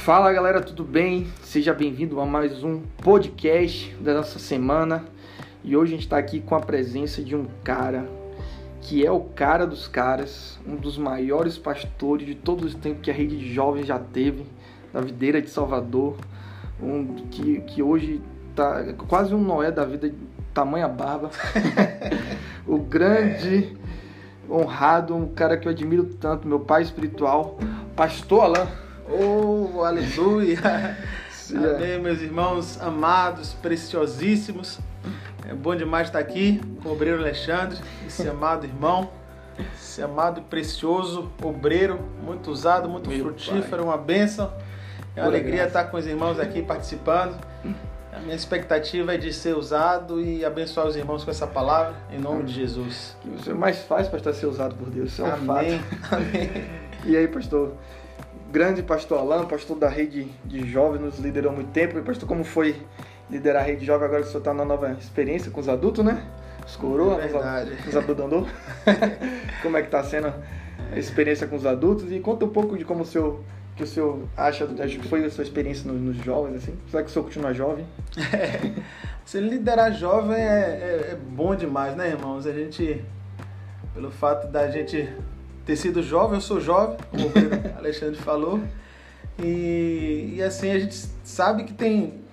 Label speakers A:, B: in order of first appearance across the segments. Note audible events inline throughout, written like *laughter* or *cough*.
A: Fala galera, tudo bem? Seja bem-vindo a mais um podcast da nossa semana. E hoje a gente está aqui com a presença de um cara que é o cara dos caras, um dos maiores pastores de todos os tempos que a rede de jovens já teve, da videira de Salvador, um que, que hoje tá quase um Noé da vida, tamanha barba. *laughs* o grande, honrado, um cara que eu admiro tanto, meu pai espiritual, pastor Alain.
B: Oh, aleluia! *laughs* Amém, meus irmãos amados, preciosíssimos. É bom demais estar aqui com o obreiro Alexandre, esse amado irmão, esse amado e precioso obreiro, muito usado, muito Meu frutífero, pai. uma bênção. É uma alegria graça. estar com os irmãos aqui participando. A minha expectativa é de ser usado e abençoar os irmãos com essa palavra, em nome de Jesus.
A: Que você mais faz para estar ser usado por Deus, isso é um
B: Amém.
A: fato. Amém. *laughs* E aí, pastor? Grande pastor Alain, pastor da rede de jovens, nos liderou muito tempo. E pastor, como foi liderar a rede jovem agora que o senhor está na nova experiência com os adultos, né? Os coroas,
B: é
A: os, abandandou. *laughs* como é que está sendo a experiência com os adultos? E conta um pouco de como o senhor que o senhor acha, acho que foi a sua experiência nos, nos jovens, assim? Será que o senhor continua jovem?
B: É, *laughs* se liderar jovem é, é, é, bom demais, né, irmãos? A gente, pelo fato da gente ter sido jovem, eu sou jovem, como o *laughs* Alexandre falou, e, e assim, a gente sabe que tem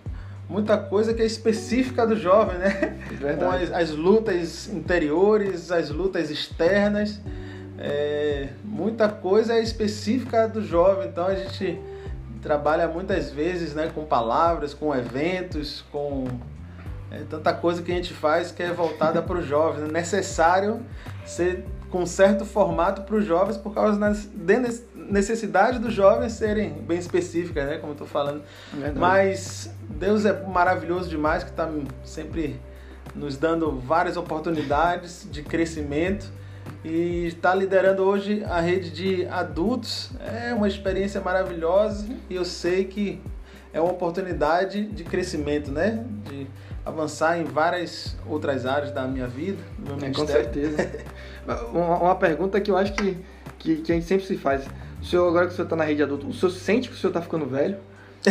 B: muita coisa que é específica do jovem, né? Com as, as, lutas interiores, as lutas externas, é, muita coisa é específica do jovem, então a gente trabalha muitas vezes né, com palavras, com eventos, com é, tanta coisa que a gente faz que é voltada para os jovens. É necessário ser com certo formato para os jovens por causa da necessidade dos jovens serem bem específicas, né? Como eu estou falando. Verdade. Mas Deus é maravilhoso demais que está sempre nos dando várias oportunidades de crescimento e está liderando hoje a rede de adultos. É uma experiência maravilhosa e eu sei que é uma oportunidade de crescimento, né? De avançar em várias outras áreas da minha vida, do meu
A: é, Com certeza. *laughs* uma, uma, pergunta que eu acho que, que, que, a gente sempre se faz. O senhor, agora que o senhor está na rede adulta, o senhor sente que o senhor está ficando velho? *laughs*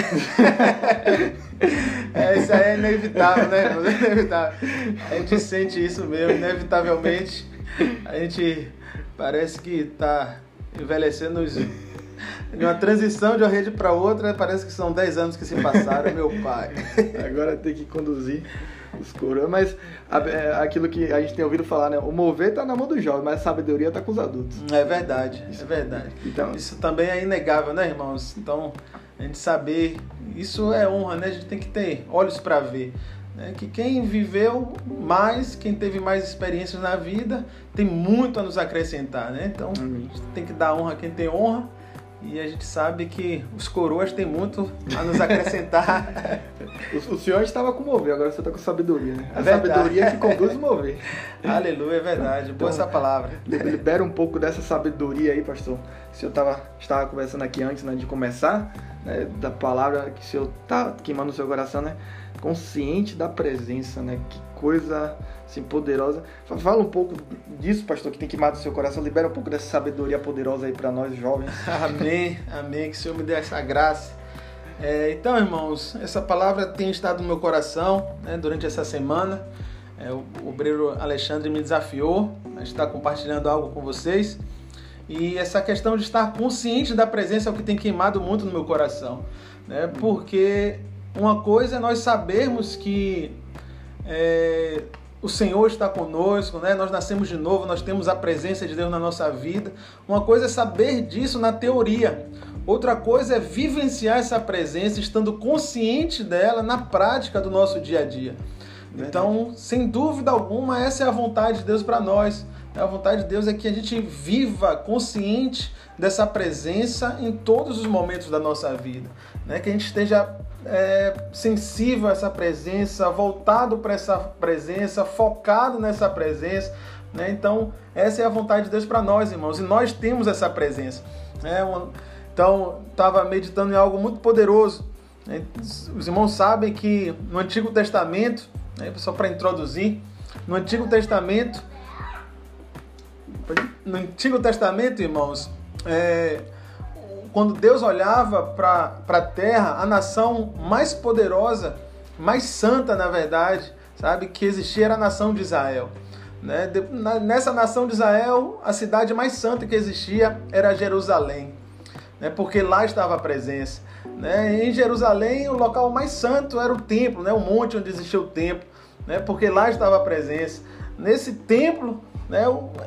B: é, isso aí é inevitável, né? É inevitável. A gente sente isso mesmo, inevitavelmente. A gente parece que está envelhecendo os de uma transição de uma rede para outra, parece que são 10 anos que se passaram, meu pai. *laughs*
A: Agora tem que conduzir os coroas, mas é, aquilo que a gente tem ouvido falar, né? O mover tá na mão dos jovens, mas a sabedoria tá com os adultos.
B: É verdade, é verdade. Então, isso também é inegável, né, irmãos? Então, a gente saber, isso é honra, né? A gente tem que ter olhos para ver. Né? Que quem viveu mais, quem teve mais experiências na vida, tem muito a nos acrescentar, né? Então, a gente tem que dar honra a quem tem honra e a gente sabe que os coroas têm muito a nos acrescentar. *laughs*
A: o, o senhor estava com mover, agora você está com sabedoria, né? A é sabedoria que conduz o mover. *laughs*
B: Aleluia, é verdade. Boa então, essa palavra.
A: Libera um pouco dessa sabedoria aí, pastor. O senhor tava, estava conversando aqui antes né, de começar, né, da palavra que o senhor está queimando no seu coração, né? Consciente da presença, né? Que coisa assim, poderosa. Fala um pouco disso, pastor, que tem queimado o seu coração. Libera um pouco dessa sabedoria poderosa aí para nós jovens. *laughs*
B: Amém, amém. Que o Senhor me dê essa graça. É, então, irmãos, essa palavra tem estado no meu coração né, durante essa semana. É, o obreiro Alexandre me desafiou a estar compartilhando algo com vocês. E essa questão de estar consciente da presença é o que tem queimado muito no meu coração. Né? Porque uma coisa é nós sabermos que é, o Senhor está conosco, né? Nós nascemos de novo, nós temos a presença de Deus na nossa vida. Uma coisa é saber disso na teoria. Outra coisa é vivenciar essa presença, estando consciente dela na prática do nosso dia a dia. Então, sem dúvida alguma, essa é a vontade de Deus para nós. A vontade de Deus é que a gente viva consciente dessa presença em todos os momentos da nossa vida, né? Que a gente esteja é, sensível a essa presença, voltado para essa presença, focado nessa presença. Né? Então, essa é a vontade de Deus para nós, irmãos, e nós temos essa presença. Né? Então, estava meditando em algo muito poderoso. Né? Os irmãos sabem que no Antigo Testamento, né, só para introduzir, no Antigo Testamento, no Antigo Testamento, irmãos, é, quando Deus olhava para a terra, a nação mais poderosa, mais santa, na verdade, sabe, que existia era a nação de Israel. Né? Nessa nação de Israel, a cidade mais santa que existia era Jerusalém, né? porque lá estava a presença. Né? Em Jerusalém, o local mais santo era o templo, né? o monte onde existia o templo, né? porque lá estava a presença. Nesse templo né,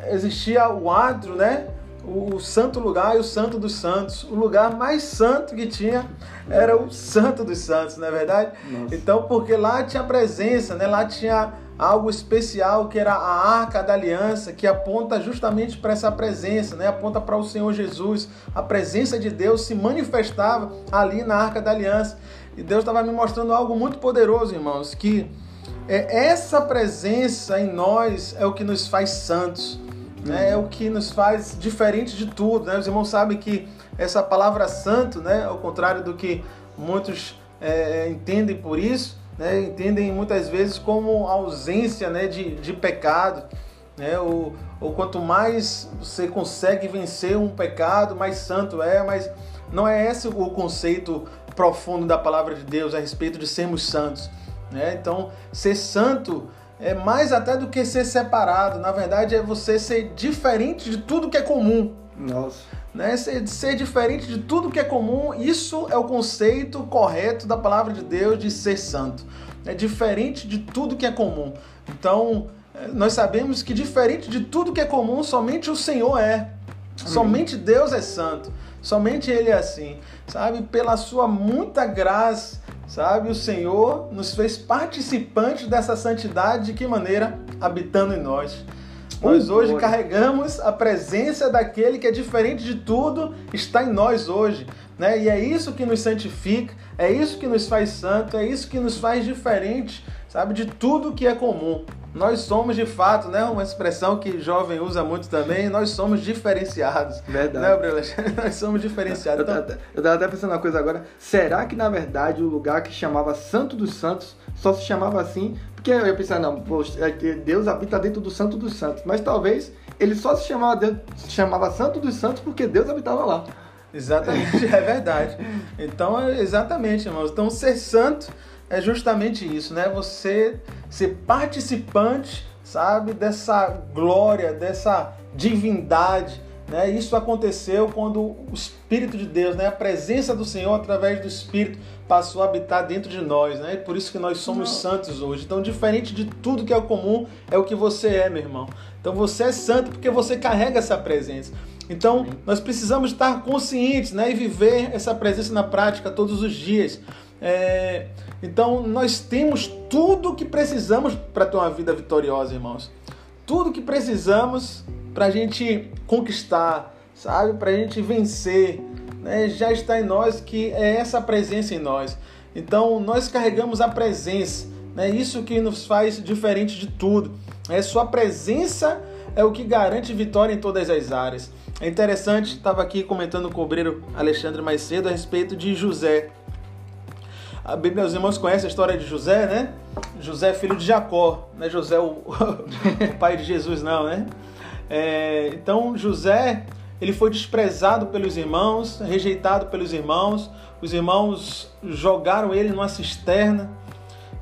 B: existia o átrio, né? O santo lugar e o santo dos santos. O lugar mais santo que tinha era o santo dos santos, não é verdade? Nossa. Então, porque lá tinha presença, né? lá tinha algo especial que era a arca da aliança, que aponta justamente para essa presença, né? aponta para o Senhor Jesus. A presença de Deus se manifestava ali na arca da aliança. E Deus estava me mostrando algo muito poderoso, irmãos, que é essa presença em nós é o que nos faz santos né, é o que nos faz diferente de tudo. Né? Os irmãos sabem que essa palavra santo, né, ao contrário do que muitos é, entendem por isso, né, entendem muitas vezes como ausência né, de, de pecado. Né, ou, ou quanto mais você consegue vencer um pecado, mais santo é, mas não é esse o conceito profundo da palavra de Deus a respeito de sermos santos. Né? Então, ser santo é mais até do que ser separado. Na verdade, é você ser diferente de tudo que é comum.
A: Nossa.
B: Né? Ser, ser diferente de tudo que é comum, isso é o conceito correto da palavra de Deus de ser santo. É diferente de tudo que é comum. Então, é, nós sabemos que diferente de tudo que é comum, somente o Senhor é. Somente Deus é santo. Somente Ele é assim. Sabe? Pela sua muita graça Sabe, o Senhor nos fez participantes dessa santidade de que maneira? Habitando em nós. Nós hoje carregamos a presença daquele que é diferente de tudo, está em nós hoje. Né? E é isso que nos santifica, é isso que nos faz santo, é isso que nos faz diferente, sabe, de tudo que é comum. Nós somos de fato, né? Uma expressão que jovem usa muito também, nós somos diferenciados.
A: Verdade.
B: Né, Bruno? *laughs* nós somos diferenciados.
A: Eu, então... eu tava até pensando uma coisa agora. Será que na verdade o lugar que chamava Santo dos Santos só se chamava assim? Porque eu ia pensar, não, poxa, é Deus habita dentro do Santo dos Santos. Mas talvez ele só se chamava, Deus, se chamava Santo dos Santos porque Deus habitava lá.
B: Exatamente, *laughs* é verdade. Então, exatamente, irmãos. Então, ser santo é justamente isso, né? Você ser participante, sabe, dessa glória, dessa divindade, né? Isso aconteceu quando o Espírito de Deus, né, a presença do Senhor através do Espírito passou a habitar dentro de nós, né? Por isso que nós somos Não. santos hoje. Então, diferente de tudo que é o comum, é o que você é, meu irmão. Então, você é santo porque você carrega essa presença. Então, nós precisamos estar conscientes, né, e viver essa presença na prática todos os dias. É, então nós temos tudo que precisamos para ter uma vida vitoriosa, irmãos. Tudo que precisamos para a gente conquistar, sabe? Para a gente vencer. Né? Já está em nós que é essa presença em nós. Então nós carregamos a presença. Né? Isso que nos faz diferente de tudo. É sua presença é o que garante vitória em todas as áreas. É interessante, estava aqui comentando com o obreiro Alexandre mais cedo a respeito de José. A Bíblia, os irmãos conhecem a história de José, né? José, filho de Jacó, não é José o, *laughs* o pai de Jesus, não, né? É, então, José, ele foi desprezado pelos irmãos, rejeitado pelos irmãos. Os irmãos jogaram ele numa cisterna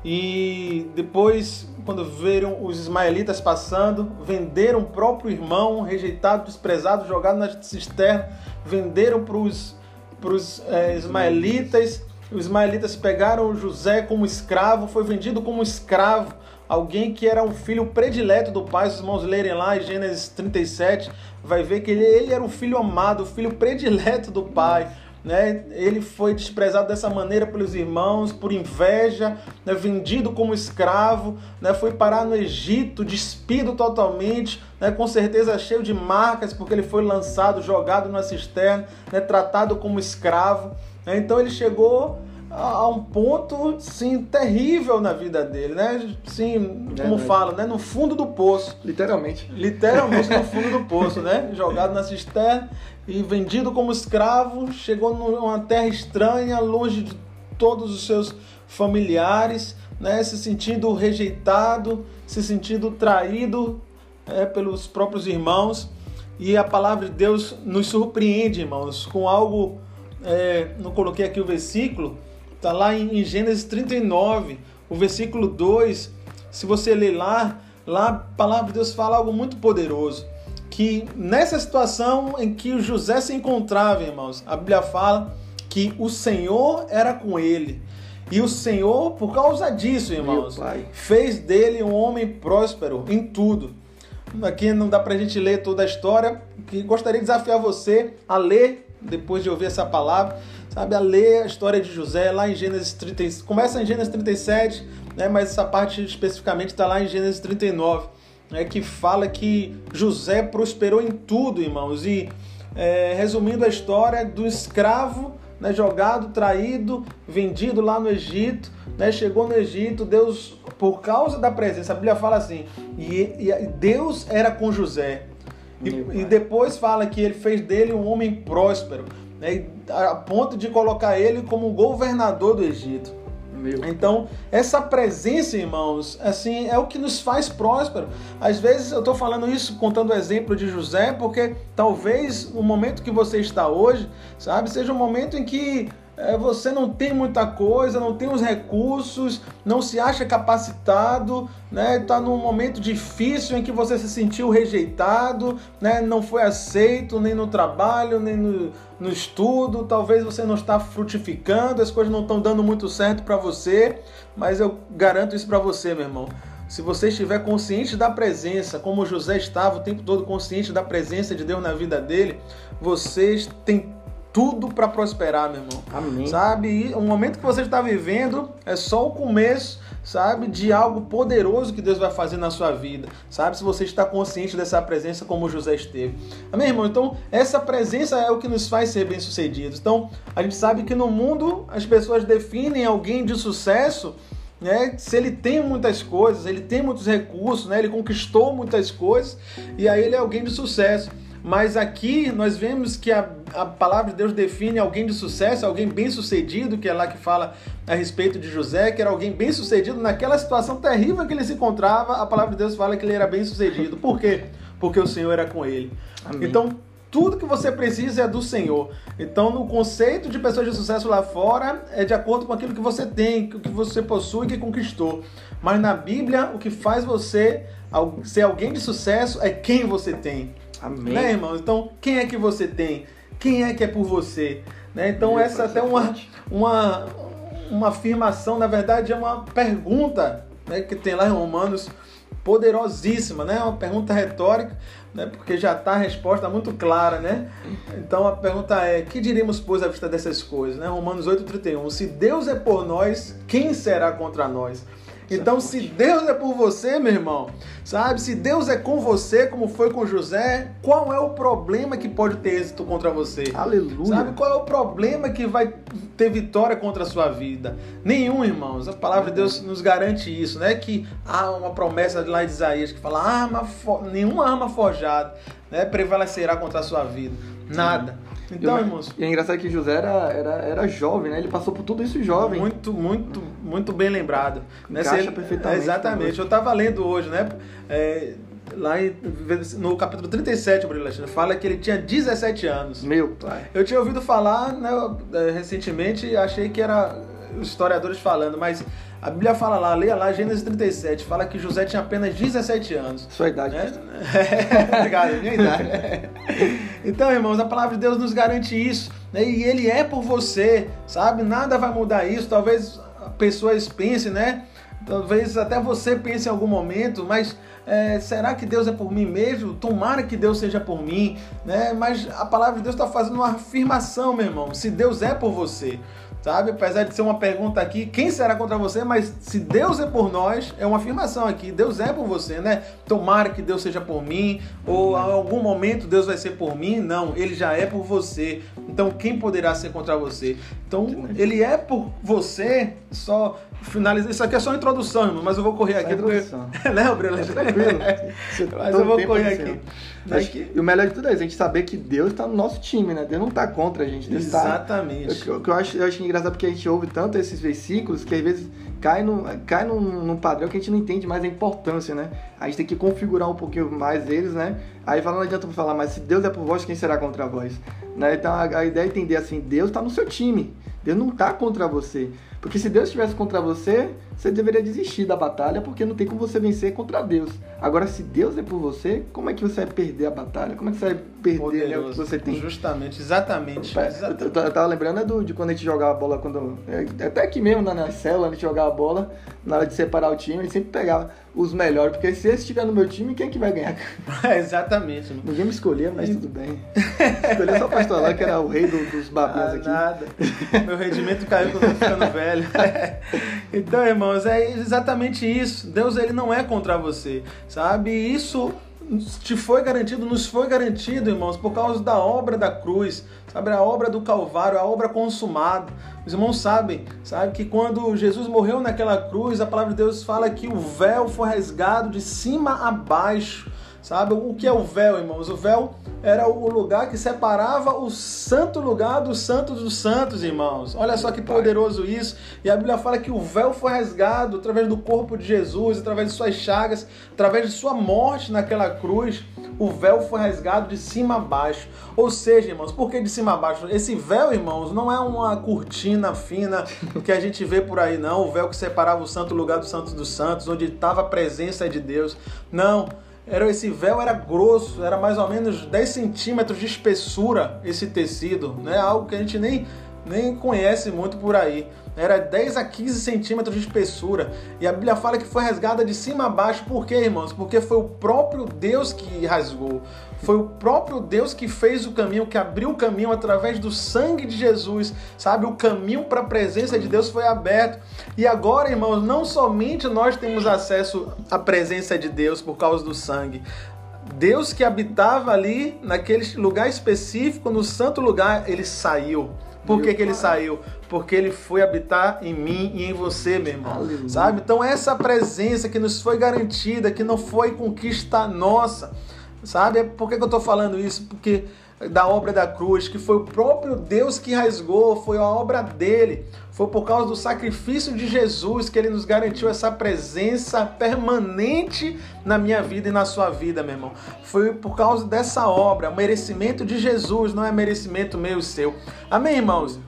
B: e depois, quando viram os ismaelitas passando, venderam o próprio irmão, rejeitado, desprezado, jogado na cisterna, venderam para os é, ismaelitas os ismaelitas pegaram José como escravo, foi vendido como escravo, alguém que era um filho predileto do pai. Se os irmãos lerem lá em Gênesis 37, vai ver que ele, ele era o filho amado, o filho predileto do pai. Né? Ele foi desprezado dessa maneira pelos irmãos, por inveja, né? vendido como escravo, né? foi parar no Egito, despido totalmente, né? com certeza cheio de marcas, porque ele foi lançado, jogado na cisterna, né? tratado como escravo. Né? Então ele chegou a um ponto sim terrível na vida dele, né? Sim, como é, fala, né? No fundo do poço.
A: Literalmente.
B: Literalmente no fundo do poço, né? Jogado na cisterna e vendido como escravo, chegou numa terra estranha, longe de todos os seus familiares, né? Se sentindo rejeitado, se sentindo traído é, pelos próprios irmãos. E a palavra de Deus nos surpreende, irmãos, com algo é, não coloquei aqui o versículo, está lá em, em Gênesis 39, o versículo 2. Se você ler lá, lá a palavra de Deus fala algo muito poderoso. Que nessa situação em que José se encontrava, irmãos, a Bíblia fala que o Senhor era com ele. E o Senhor, por causa disso, irmãos, fez dele um homem próspero em tudo. Aqui não dá pra gente ler toda a história, que gostaria de desafiar você a ler, depois de ouvir essa palavra, sabe, a ler a história de José lá em Gênesis 30, começa em Gênesis 37, né, mas essa parte especificamente está lá em Gênesis 39, né, que fala que José prosperou em tudo, irmãos, e é, resumindo a história do escravo né, jogado, traído, vendido lá no Egito, né, chegou no Egito, Deus, por causa da presença, a Bíblia fala assim, e, e Deus era com José. E, e, depois fala que ele fez dele um homem próspero, né, a ponto de colocar ele como governador do Egito. Meu. Então, essa presença, irmãos, assim, é o que nos faz próspero. Às vezes eu estou falando isso contando o exemplo de José, porque talvez o momento que você está hoje, sabe, seja um momento em que você não tem muita coisa, não tem os recursos, não se acha capacitado, né? Está num momento difícil em que você se sentiu rejeitado, né? Não foi aceito nem no trabalho, nem no, no estudo. Talvez você não está frutificando, as coisas não estão dando muito certo para você, mas eu garanto isso para você, meu irmão. Se você estiver consciente da presença, como José estava o tempo todo consciente da presença de Deus na vida dele, vocês têm tudo para prosperar, meu irmão. Amém. Sabe? E o momento que você está vivendo é só o começo, sabe, de algo poderoso que Deus vai fazer na sua vida. Sabe? Se você está consciente dessa presença como José esteve. Amém, irmão? Então, essa presença é o que nos faz ser bem-sucedidos. Então, a gente sabe que no mundo as pessoas definem alguém de sucesso né? Se ele tem muitas coisas, ele tem muitos recursos, né? Ele conquistou muitas coisas e aí ele é alguém de sucesso. Mas aqui nós vemos que a, a palavra de Deus define alguém de sucesso, alguém bem sucedido, que é lá que fala a respeito de José, que era alguém bem sucedido naquela situação terrível que ele se encontrava. A palavra de Deus fala que ele era bem sucedido. Por quê? Porque o Senhor era com ele. Amém. Então, tudo que você precisa é do Senhor. Então, no conceito de pessoas de sucesso lá fora, é de acordo com aquilo que você tem, o que você possui e que conquistou. Mas na Bíblia, o que faz você ser alguém de sucesso é quem você tem. Amém. Né, irmão? Então, quem é que você tem? Quem é que é por você? Né? Então, Meu essa é até uma, uma, uma afirmação, na verdade, é uma pergunta né, que tem lá em Romanos, poderosíssima, né? Uma pergunta retórica, né? Porque já está a resposta muito clara, né? Então a pergunta é: que diríamos, pois, à vista dessas coisas? Né? Romanos 8,31. Se Deus é por nós, quem será contra nós? Então, se Deus é por você, meu irmão, sabe? Se Deus é com você, como foi com José, qual é o problema que pode ter êxito contra você?
A: Aleluia.
B: Sabe qual é o problema que vai ter vitória contra a sua vida? Nenhum, irmãos. A palavra de Deus nos garante isso, né? Que há uma promessa lá de Isaías que fala: arma for... nenhuma arma forjada né, prevalecerá contra a sua vida. Nada.
A: Então, irmãos. E é engraçado que José era, era, era jovem, né? Ele passou por tudo isso jovem.
B: Muito, muito, muito bem lembrado.
A: Né? Encaixa perfeitamente.
B: Exatamente. Eu estava lendo hoje, né? É, lá no capítulo 37, o Alexandre, fala que ele tinha 17 anos.
A: Meu pai.
B: Eu tinha ouvido falar né, recentemente, achei que era os historiadores falando, mas a Bíblia fala lá, leia lá, Gênesis 37, fala que José tinha apenas 17 anos.
A: Sua idade.
B: Né? *laughs* Obrigado, minha idade. *laughs* então, irmãos, a palavra de Deus nos garante isso. Né? E Ele é por você, sabe? Nada vai mudar isso. Talvez pessoas pensem, né? Talvez até você pense em algum momento, mas é, será que Deus é por mim mesmo? Tomara que Deus seja por mim, né? Mas a palavra de Deus está fazendo uma afirmação, meu irmão. Se Deus é por você, sabe? Apesar de ser uma pergunta aqui, quem será contra você? Mas se Deus é por nós, é uma afirmação aqui. Deus é por você, né? Tomara que Deus seja por mim, ou em algum momento Deus vai ser por mim. Não, ele já é por você. Então quem poderá ser contra você? Então ele é por você, só finalizar. Isso aqui é só introdução, irmão, mas eu vou correr aqui.
A: introdução. *laughs*
B: né, Bruno? *laughs*
A: Tranquilo.
B: mas eu vou correr aqui.
A: Acho que, e o melhor de tudo é a gente saber que Deus está no nosso time, né? Deus não está contra a gente. Deus
B: Exatamente.
A: Tá, o que eu acho, eu acho engraçado porque a gente ouve tanto esses versículos que às vezes cai, no, cai num, num padrão que a gente não entende mais a importância, né? A gente tem que configurar um pouquinho mais eles, né? Aí fala, não adianta falar, mas se Deus é por vós, quem será contra vós? Né? Então a, a ideia é entender assim, Deus está no seu time. Deus não está contra você. Porque se Deus estivesse contra você, você deveria desistir da batalha, porque não tem como você vencer contra Deus. Agora, se Deus é por você, como é que você vai perder a batalha? Como é que você vai perder né, o que você tem?
B: Justamente, exatamente.
A: Eu, eu, eu tava lembrando do, de quando a gente jogava bola, quando. É, até aqui mesmo, na, na célula, a gente jogava bola, na hora de separar o time, a gente sempre pegava os melhores, porque se esse estiver no meu time, quem é que vai ganhar?
B: É, *laughs* exatamente.
A: Ninguém me escolhia, mas tudo bem. Escolhi só o pastor lá, que era o rei do, dos babinhos
B: ah,
A: aqui.
B: Nada. Meu rendimento caiu quando eu tô ficando velho. *laughs* *laughs* então, irmãos, é exatamente isso. Deus ele não é contra você, sabe? Isso te foi garantido, nos foi garantido, irmãos, por causa da obra da cruz, sabe? A obra do Calvário, a obra consumada. Os irmãos sabem, sabe, que quando Jesus morreu naquela cruz, a palavra de Deus fala que o véu foi rasgado de cima a baixo. Sabe o que é o véu, irmãos? O véu era o lugar que separava o santo lugar do santo dos santos, irmãos. Olha só que poderoso isso. E a Bíblia fala que o véu foi rasgado através do corpo de Jesus, através de suas chagas, através de sua morte naquela cruz. O véu foi rasgado de cima a baixo. Ou seja, irmãos, por que de cima a baixo? Esse véu, irmãos, não é uma cortina fina que a gente vê por aí, não. O véu que separava o santo lugar do santo dos santos, onde estava a presença de Deus. Não era esse véu era grosso, era mais ou menos 10 centímetros de espessura esse tecido, né? Algo que a gente nem, nem conhece muito por aí. Era 10 a 15 centímetros de espessura. E a Bíblia fala que foi rasgada de cima a baixo. Por quê, irmãos? Porque foi o próprio Deus que rasgou. Foi o próprio Deus que fez o caminho, que abriu o caminho através do sangue de Jesus, sabe? O caminho para a presença de Deus foi aberto. E agora, irmãos, não somente nós temos acesso à presença de Deus por causa do sangue. Deus que habitava ali, naquele lugar específico, no santo lugar, ele saiu. Por que, que ele saiu? Porque ele foi habitar em mim e em você, meu irmão. Aleluia. Sabe? Então, essa presença que nos foi garantida, que não foi conquista nossa Sabe? Por que, que eu estou falando isso? Porque da obra da cruz, que foi o próprio Deus que rasgou, foi a obra dele. Foi por causa do sacrifício de Jesus que ele nos garantiu essa presença permanente na minha vida e na sua vida, meu irmão. Foi por causa dessa obra, merecimento de Jesus, não é merecimento meu e seu. Amém, irmãos?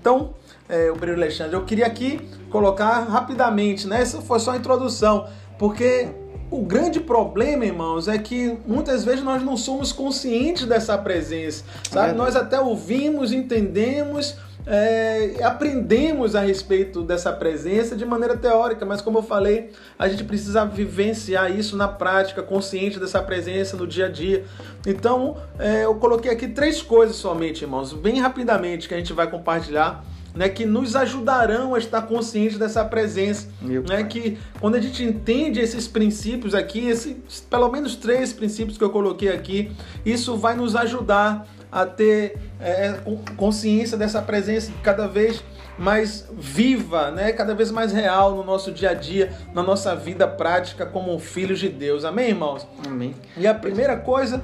B: Então, é, o Breno Alexandre, eu queria aqui colocar rapidamente, né? Essa foi só a introdução, porque o grande problema, irmãos, é que muitas vezes nós não somos conscientes dessa presença, sabe? É nós até ouvimos, entendemos, é, aprendemos a respeito dessa presença de maneira teórica, mas como eu falei, a gente precisa vivenciar isso na prática, consciente dessa presença no dia a dia. Então, é, eu coloquei aqui três coisas somente, irmãos, bem rapidamente, que a gente vai compartilhar né, que nos ajudarão a estar conscientes dessa presença. né, que quando a gente entende esses princípios aqui, esses, pelo menos três princípios que eu coloquei aqui, isso vai nos ajudar a ter é, consciência dessa presença cada vez mais viva, né? cada vez mais real no nosso dia a dia, na nossa vida prática como filhos de Deus. Amém, irmãos?
A: Amém.
B: E a primeira coisa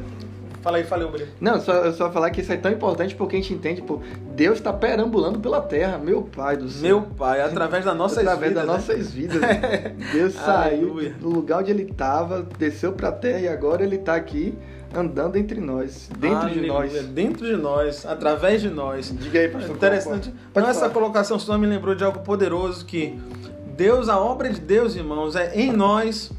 B: Fala aí, falei, Breno.
A: Não, só, só falar que isso é tão importante porque a gente entende, pô, Deus está perambulando pela terra, meu Pai do céu.
B: Meu Pai, através das nossas
A: através
B: vidas.
A: Através das né? nossas vidas. *laughs* Deus saiu do lugar onde ele estava, desceu para a terra e agora ele está aqui andando entre nós, dentro Aleluia. de nós.
B: Dentro de nós, através de nós.
A: Diga aí, pastor.
B: Interessante. Pode essa colocação só me lembrou de algo poderoso que Deus, a obra de Deus, irmãos, é em nós,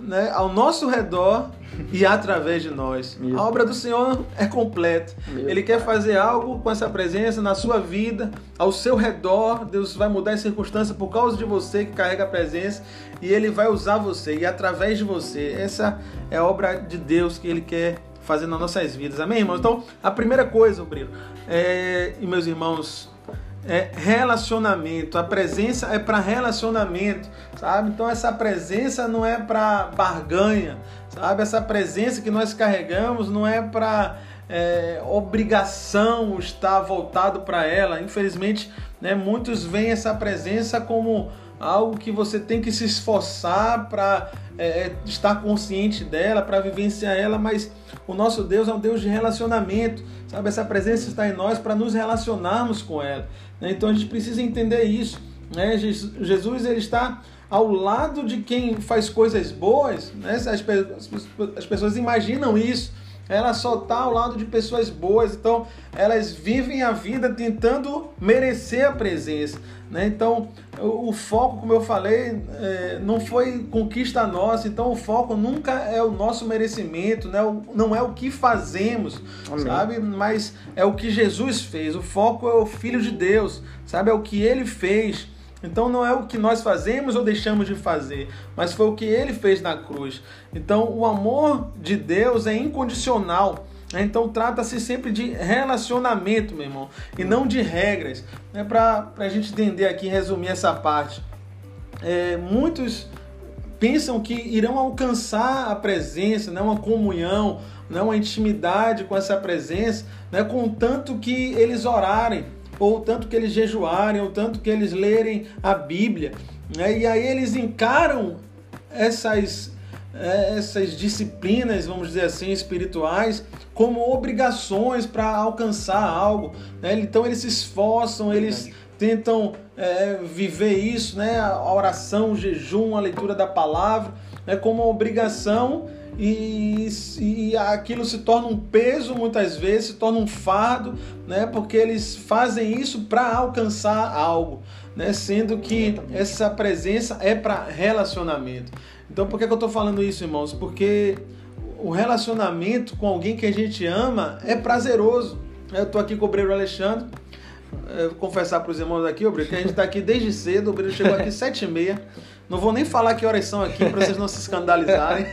B: né, ao nosso redor e através de nós. Meu a obra do Senhor é completa. Meu Ele quer fazer algo com essa presença na sua vida, ao seu redor. Deus vai mudar a circunstância por causa de você que carrega a presença e Ele vai usar você e através de você. Essa é a obra de Deus que Ele quer fazer nas nossas vidas. Amém, irmãos? Então, a primeira coisa, Brilo, é, e meus irmãos, é relacionamento. A presença é para relacionamento, sabe? Então essa presença não é para barganha, sabe? Essa presença que nós carregamos não é para é, obrigação estar voltado para ela. Infelizmente, né, muitos veem essa presença como algo que você tem que se esforçar para é, é, estar consciente dela, para vivenciar ela, mas o nosso Deus é um Deus de relacionamento, sabe? Essa presença está em nós para nos relacionarmos com ela. Né? Então a gente precisa entender isso. Né? Jesus ele está ao lado de quem faz coisas boas, né? as, as pessoas imaginam isso ela só está ao lado de pessoas boas, então elas vivem a vida tentando merecer a presença. Né? Então, o, o, foco, como eu falei, é, não foi conquista nossa, então o foco nunca é o nosso merecimento, né? O, não é o que fazemos, Amém. sabe? Mas é o que Jesus fez. O foco é o Filho de Deus, sabe? É o que ele fez. Então não é o que nós fazemos ou deixamos de fazer, mas foi o que ele fez na cruz. Então o amor de Deus é incondicional. Né? Então trata-se sempre de relacionamento, meu irmão, e não de regras. É para a gente entender aqui, resumir essa parte. É, muitos pensam que irão alcançar a presença, né, uma comunhão, né, uma intimidade com essa presença, né, contanto que eles orarem ou tanto que eles jejuarem, ou tanto que eles lerem a Bíblia. Né? E aí eles encaram essas, essas disciplinas, vamos dizer assim, espirituais, como obrigações para alcançar algo. Né? Então eles se esforçam, eles tentam é, viver isso, né? a oração, o jejum, a leitura da palavra, né? como uma obrigação e, e aquilo se torna um peso muitas vezes, se torna um fardo, né? Porque eles fazem isso para alcançar algo, né? Sendo que essa presença é para relacionamento. Então, por que, que eu estou falando isso, irmãos? Porque o relacionamento com alguém que a gente ama é prazeroso. Eu estou aqui com o Obreiro Alexandre. Confessar para os irmãos aqui, Obreiro, que a gente está aqui desde cedo. O Obreiro chegou aqui *laughs* sete e meia. Não vou nem falar que horas são aqui para vocês não se escandalizarem.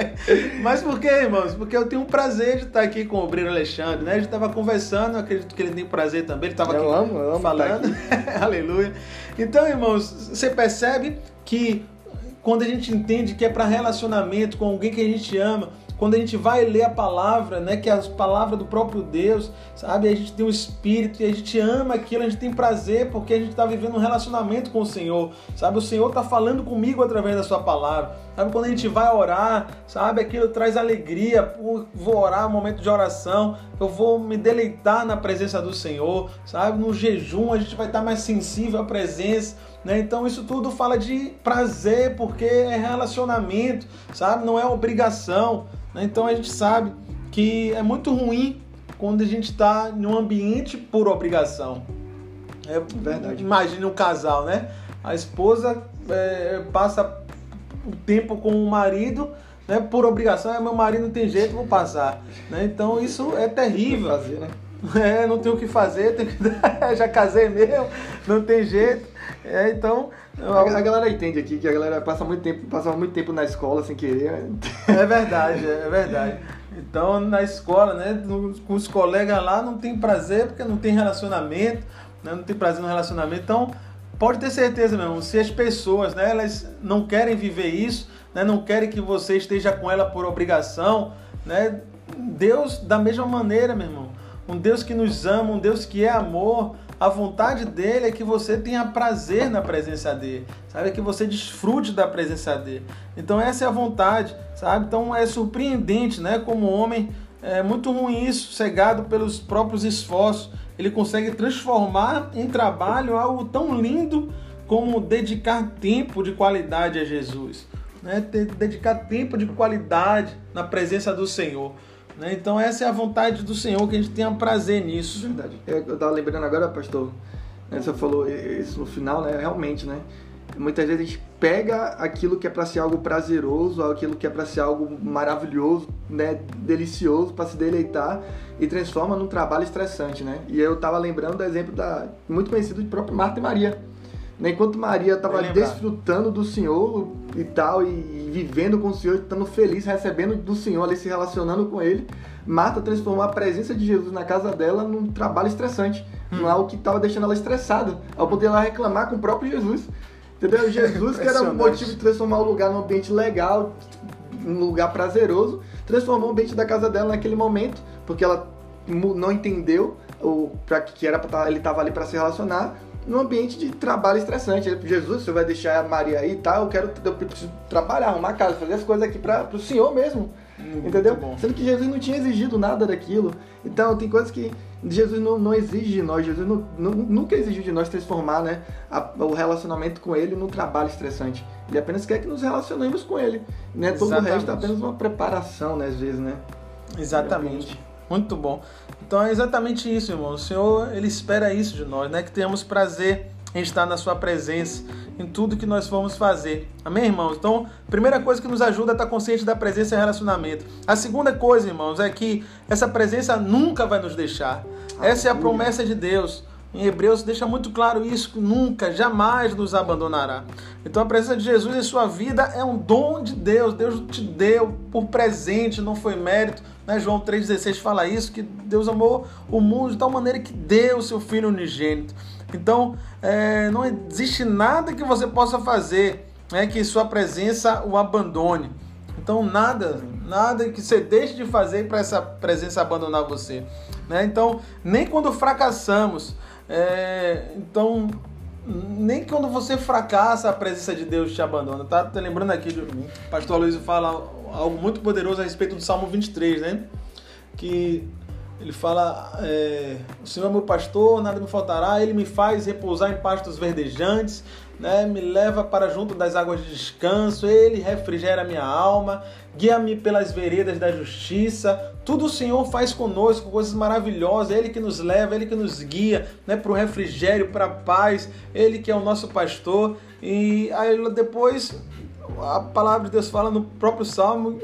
B: *laughs* Mas por quê, irmãos? Porque eu tenho um prazer de estar aqui com o Obreiro Alexandre, né? A gente estava conversando, acredito que ele tem prazer também, ele estava aqui
A: amo, eu amo
B: falando. *laughs* Aleluia. Então, irmãos, você percebe que quando a gente entende que é para relacionamento com alguém que a gente ama, quando a gente vai ler a palavra, né, que é a palavra do próprio Deus, sabe? A gente tem um espírito e a gente ama aquilo, a gente tem prazer porque a gente está vivendo um relacionamento com o Senhor, sabe? O Senhor está falando comigo através da sua palavra, sabe? Quando a gente vai orar, sabe? Aquilo traz alegria. Vou orar, momento de oração, eu vou me deleitar na presença do Senhor, sabe? No jejum a gente vai estar mais sensível à presença. Né? Então isso tudo fala de prazer, porque é relacionamento, sabe? Não é obrigação. Né? Então a gente sabe que é muito ruim quando a gente está em um ambiente por obrigação. É verdade. Imagine um casal, né? A esposa é, passa o tempo com o marido, né? Por obrigação, é meu marido não tem jeito, vou passar. Né? Então isso é terrível.
A: Fazer, né?
B: É, não tem o que fazer, que... *laughs* já casei mesmo, não tem jeito. É, então.
A: A, a, galera entende aqui que a galera passa muito tempo, passa muito tempo na escola sem querer.
B: É verdade, é verdade. Então, na escola, né, com os colegas lá, não tem prazer porque não tem relacionamento, né, não tem prazer no relacionamento. Então, pode ter certeza, mesmo, se as pessoas, né, elas não querem viver isso, né, não querem que você esteja com ela por obrigação, né, Deus, da mesma maneira, meu irmão, um Deus que nos ama, um Deus que é amor, a vontade dele é que você tenha prazer na presença dele, sabe? É que você desfrute da presença dele. Então essa é a vontade, sabe? Então é surpreendente, né? Como homem, é muito ruim isso, cegado pelos próprios esforços. Ele consegue transformar em trabalho algo tão lindo como dedicar tempo de qualidade a Jesus. Né? Dedicar tempo de qualidade na presença do Senhor. Né? Então essa é a vontade do Senhor, que a gente tenha prazer nisso.
A: Verdade. Eu estava lembrando agora, pastor, né, você falou isso no final, né? Realmente, né? Muitas vezes a gente pega aquilo que é para ser algo prazeroso, aquilo que é para ser algo maravilhoso, né, delicioso para se deleitar e transforma num trabalho estressante, né? E eu estava lembrando do exemplo da muito conhecido de própria Marta e Maria. Né? Enquanto Maria estava desfrutando do Senhor e tal, e vivendo com o Senhor, estando feliz, recebendo do Senhor, ali se relacionando com Ele, Marta transformou a presença de Jesus na casa dela num trabalho estressante, hum. num algo que estava deixando ela estressada, ao poder ela reclamar com o próprio Jesus. Entendeu? Jesus, que era o motivo de transformar o lugar num ambiente legal, num lugar prazeroso, transformou o ambiente da casa dela naquele momento, porque ela não entendeu o para que era pra, ele estava ali para se relacionar num ambiente de trabalho estressante. Jesus, você vai deixar a Maria aí e tá? tal, eu quero eu preciso trabalhar, arrumar casa, fazer as coisas aqui para o Senhor mesmo. Hum, entendeu? Sendo que Jesus não tinha exigido nada daquilo. Então tem coisas que Jesus não, não exige de nós, Jesus não, não, nunca exigiu de nós transformar né, a, o relacionamento com Ele num trabalho estressante. Ele apenas quer que nos relacionemos com Ele. Né? Todo o resto é apenas uma preparação, né, às vezes, né?
B: Exatamente. Muito bom. Então é exatamente isso, irmão. O Senhor, Ele espera isso de nós, né? Que tenhamos prazer estar na Sua presença, em tudo que nós vamos fazer. Amém, irmãos? Então, a primeira coisa que nos ajuda a estar consciente da presença é relacionamento. A segunda coisa, irmãos, é que essa presença nunca vai nos deixar. Essa é a promessa de Deus. Em Hebreus deixa muito claro isso, nunca, jamais nos abandonará. Então a presença de Jesus em sua vida é um dom de Deus. Deus te deu por presente, não foi mérito. Né? João 3,16 fala isso, que Deus amou o mundo de tal maneira que deu o seu Filho unigênito. Então é, não existe nada que você possa fazer né, que sua presença o abandone. Então nada, nada que você deixe de fazer para essa presença abandonar você. Né? Então nem quando fracassamos é, então, nem quando você fracassa, a presença de Deus te abandona. Tá, tá lembrando aqui, o pastor Luiz fala algo muito poderoso a respeito do Salmo 23, né? Que ele fala: é, O Senhor é meu pastor, nada me faltará, ele me faz repousar em pastos verdejantes, né? me leva para junto das águas de descanso, ele refrigera minha alma, guia-me pelas veredas da justiça. Tudo o Senhor faz conosco, coisas maravilhosas. Ele que nos leva, ele que nos guia né, para o refrigério, para a paz. Ele que é o nosso pastor. E aí depois a palavra de Deus fala no próprio Salmo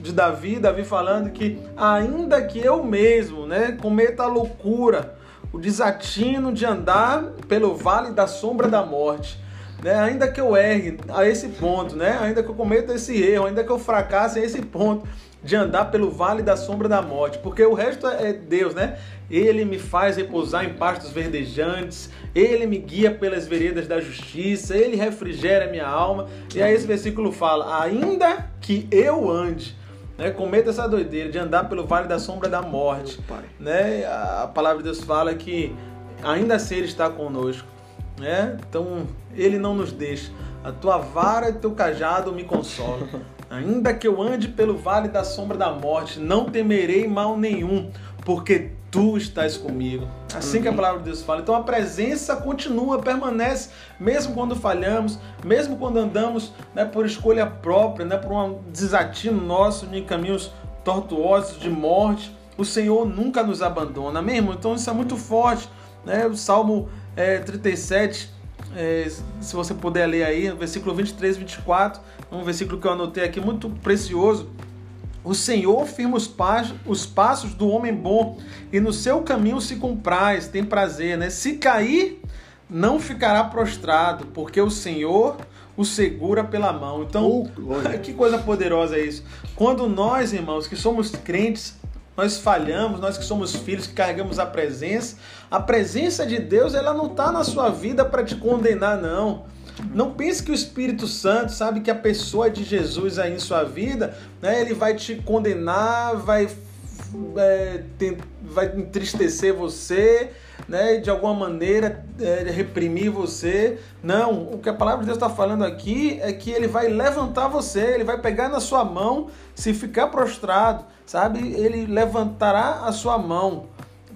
B: de Davi, Davi falando que ainda que eu mesmo, né, cometa a loucura, o desatino de andar pelo vale da sombra da morte, né? Ainda que eu erre a esse ponto, né? Ainda que eu cometa esse erro, ainda que eu fracasse a esse ponto de andar pelo vale da sombra da morte, porque o resto é Deus, né? Ele me faz repousar em pastos verdejantes, ele me guia pelas veredas da justiça, ele refrigera minha alma. E aí esse versículo fala: ainda que eu ande né, cometa essa doideira de andar pelo vale da sombra da morte. Né? A palavra de Deus fala que ainda assim Ele está conosco. Né? Então Ele não nos deixa. A tua vara e teu cajado me consolam. *laughs* Ainda que eu ande pelo vale da sombra da morte, não temerei mal nenhum, porque tu estás comigo. Assim que a uhum. palavra de Deus fala. Então a presença continua, permanece, mesmo quando falhamos, mesmo quando andamos né, por escolha própria, né, por um desatino nosso em caminhos tortuosos de morte. O Senhor nunca nos abandona, mesmo. Então isso é muito forte. Né? O Salmo é, 37, é, se você puder ler aí, versículo 23 e 24, um versículo que eu anotei aqui muito precioso. O Senhor firma os, passos, os passos do homem bom e no seu caminho se compraz, tem prazer, né? Se cair, não ficará prostrado, porque o Senhor o segura pela mão. Então, oh, *laughs* que coisa poderosa é isso. Quando nós, irmãos, que somos crentes, nós falhamos, nós que somos filhos, que carregamos a presença, a presença de Deus, ela não está na sua vida para te condenar, não. Não pense que o Espírito Santo sabe que a pessoa de Jesus aí em sua vida, né, ele vai te condenar, vai, é, tem, vai entristecer você, né, de alguma maneira é, reprimir você. Não, o que a palavra de Deus está falando aqui é que ele vai levantar você, ele vai pegar na sua mão, se ficar prostrado, sabe? Ele levantará a sua mão,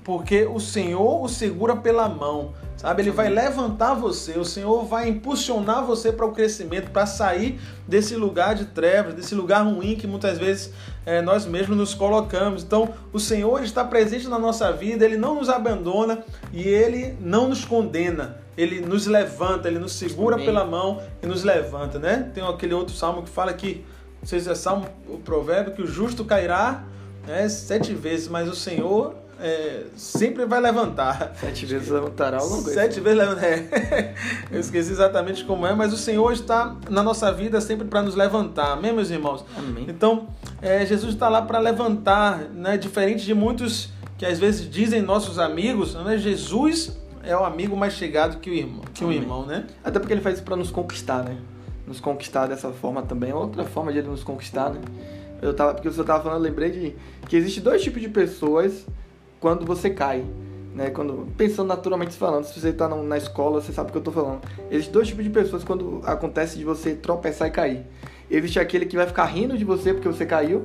B: porque o Senhor o segura pela mão. Sabe, ele vai levantar você, o Senhor vai impulsionar você para o crescimento, para sair desse lugar de trevas, desse lugar ruim que muitas vezes é, nós mesmos nos colocamos. Então, o Senhor está presente na nossa vida, ele não nos abandona e ele não nos condena. Ele nos levanta, ele nos segura Amém. pela mão e nos levanta, né? Tem aquele outro salmo que fala que, não sei se é salmo, o provérbio, que o justo cairá né, sete vezes, mas o Senhor é, sempre vai levantar.
A: Sete vezes levantará o longo.
B: Sete vezes levantará. É. Eu esqueci exatamente como é, mas o Senhor está na nossa vida sempre para nos levantar. Amém, meus irmãos?
A: Amém.
B: Então, é, Jesus está lá para levantar, né? Diferente de muitos que às vezes dizem nossos amigos, né? Jesus é o amigo mais chegado que o irmão, que o irmão, né?
A: Até porque ele faz isso para nos conquistar, né? Nos conquistar dessa forma também. É outra forma de ele nos conquistar, né? Eu tava, porque você estava falando, eu lembrei de que existe dois tipos de pessoas quando você cai. né? Quando pensando naturalmente falando, se você está na escola, você sabe o que eu estou falando. Existem dois tipos de pessoas quando acontece de você tropeçar e cair. Existe aquele que vai ficar rindo de você porque você caiu,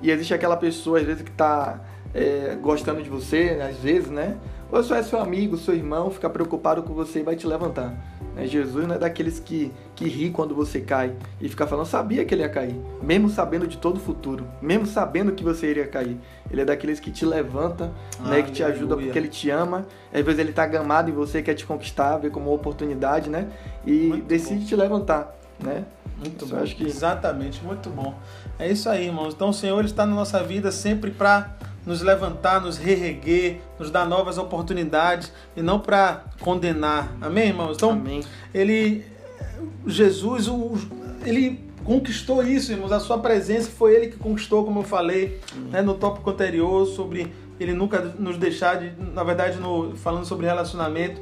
A: e existe aquela pessoa às vezes que está é, gostando de você, às vezes, né? Ou só é seu amigo, seu irmão, fica preocupado com você e vai te levantar. Né? Jesus não é daqueles que, que ri quando você cai e fica falando, sabia que ele ia cair, mesmo sabendo de todo o futuro, mesmo sabendo que você iria cair. Ele é daqueles que te levanta, né? que te ajuda porque ele te ama. Às vezes ele tá gamado em você, quer te conquistar, vê como uma oportunidade, né? E Muito decide bom. te levantar, né?
B: Muito bom. Acho que... Exatamente, muito bom. É isso aí, irmãos. Então o Senhor está na nossa vida sempre para nos levantar, nos reerguer, nos dar novas oportunidades e não para condenar. Amém, irmãos? Então, Amém. ele Jesus, ele conquistou isso, irmãos. A sua presença foi ele que conquistou, como eu falei né, no tópico anterior sobre ele nunca nos deixar de, na verdade, no, falando sobre relacionamento.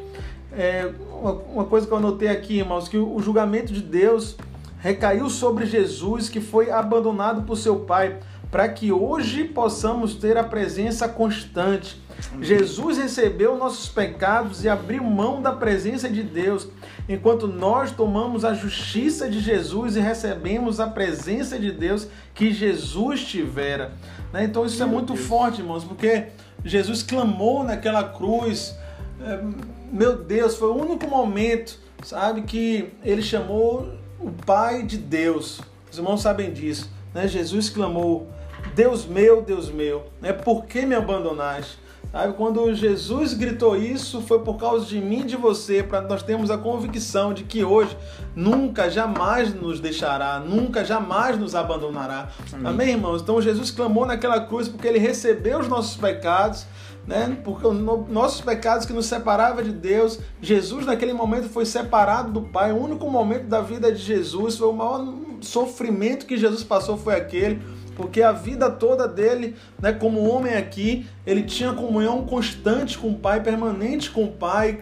B: É, uma, uma coisa que eu anotei aqui, irmãos, que o, o julgamento de Deus recaiu sobre Jesus, que foi abandonado por seu pai para que hoje possamos ter a presença constante. Jesus recebeu nossos pecados e abriu mão da presença de Deus, enquanto nós tomamos a justiça de Jesus e recebemos a presença de Deus que Jesus tivera. Né? Então isso é muito forte, irmãos, porque Jesus clamou naquela cruz. É, meu Deus, foi o único momento, sabe, que ele chamou o Pai de Deus. Os irmãos sabem disso. Né? Jesus clamou Deus meu, Deus meu, né? por que me abandonaste? Sabe, quando Jesus gritou isso, foi por causa de mim e de você, para nós termos a convicção de que hoje nunca, jamais nos deixará, nunca, jamais nos abandonará. Amém, Amém irmãos? Então Jesus clamou naquela cruz porque ele recebeu os nossos pecados, né? Porque os nossos pecados que nos separava de Deus, Jesus naquele momento foi separado do Pai. O único momento da vida de Jesus, foi o maior sofrimento que Jesus passou foi aquele porque a vida toda dele, né, como homem aqui, ele tinha comunhão constante com o Pai, permanente com o Pai.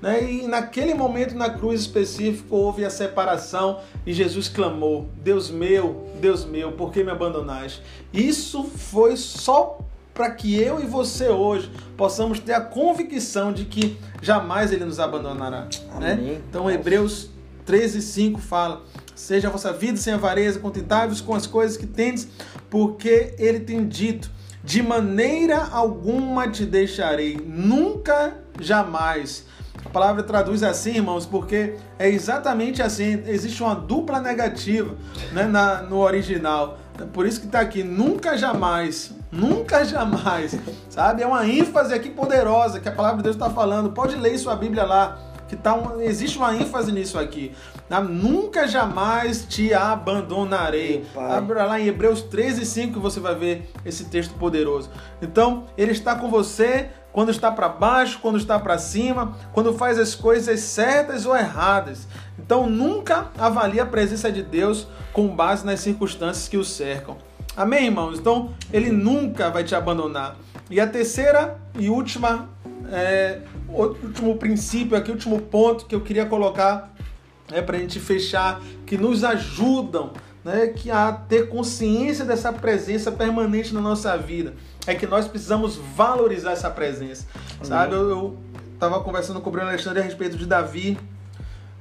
B: Né, e naquele momento na cruz específico houve a separação e Jesus clamou: Deus meu, Deus meu, por que me abandonaste? Isso foi só para que eu e você hoje possamos ter a convicção de que jamais ele nos abandonará. Né? Então, Hebreus 13, 5 fala Seja a vossa vida sem avareza, contentáveis com as coisas que tendes, porque ele tem dito: de maneira alguma te deixarei, nunca, jamais. A palavra traduz assim, irmãos, porque é exatamente assim. Existe uma dupla negativa né, na, no original. Por isso que está aqui, nunca jamais, nunca jamais, sabe? É uma ênfase aqui poderosa que a palavra de Deus está falando. Pode ler sua Bíblia lá que tá um, existe uma ênfase nisso aqui. Tá? Nunca jamais te abandonarei. Abra lá em Hebreus 13, 5 que você vai ver esse texto poderoso. Então, ele está com você quando está para baixo, quando está para cima, quando faz as coisas certas ou erradas. Então, nunca avalie a presença de Deus com base nas circunstâncias que o cercam. Amém, irmãos? Então, ele nunca vai te abandonar. E a terceira e última é, último princípio aqui, último ponto que eu queria colocar é para a gente fechar, que nos ajudam né, que a ter consciência dessa presença permanente na nossa vida. É que nós precisamos valorizar essa presença. Sabe, eu estava conversando com o Bruno Alexandre a respeito de Davi.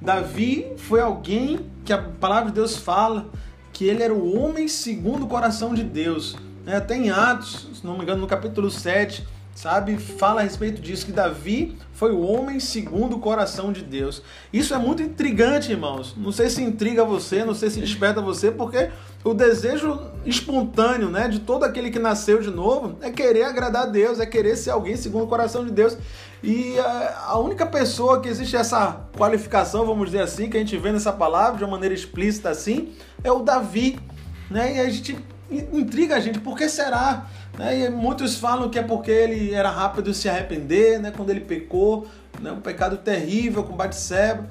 B: Davi foi alguém que a palavra de Deus fala que ele era o homem segundo o coração de Deus. Né? Até em Atos, se não me engano, no capítulo 7, sabe, fala a respeito disso, que Davi foi o homem segundo o coração de Deus. Isso é muito intrigante, irmãos. Não sei se intriga você, não sei se desperta você, porque o desejo espontâneo né, de todo aquele que nasceu de novo é querer agradar a Deus, é querer ser alguém segundo o coração de Deus. E a única pessoa que existe essa qualificação, vamos dizer assim, que a gente vê nessa palavra de uma maneira explícita assim, é o Davi. Né? E a gente intriga a gente, por que será? Né? E muitos falam que é porque ele era rápido se arrepender, né? quando ele pecou, né? um pecado terrível com Batseba.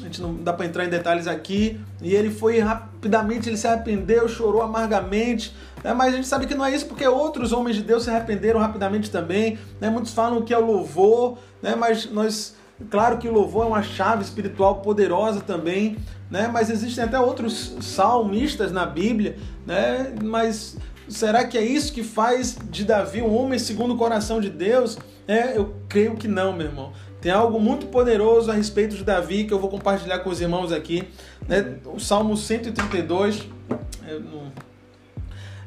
B: A gente não dá para entrar em detalhes aqui. E ele foi rapidamente, ele se arrependeu, chorou amargamente. Né? Mas a gente sabe que não é isso, porque outros homens de Deus se arrependeram rapidamente também. Né? Muitos falam que é o louvor, né? mas nós Claro que o louvor é uma chave espiritual poderosa também, né? Mas existem até outros salmistas na Bíblia, né? Mas será que é isso que faz de Davi um homem segundo o coração de Deus? É, eu creio que não, meu irmão. Tem algo muito poderoso a respeito de Davi que eu vou compartilhar com os irmãos aqui. Né? O Salmo 132. Eu não,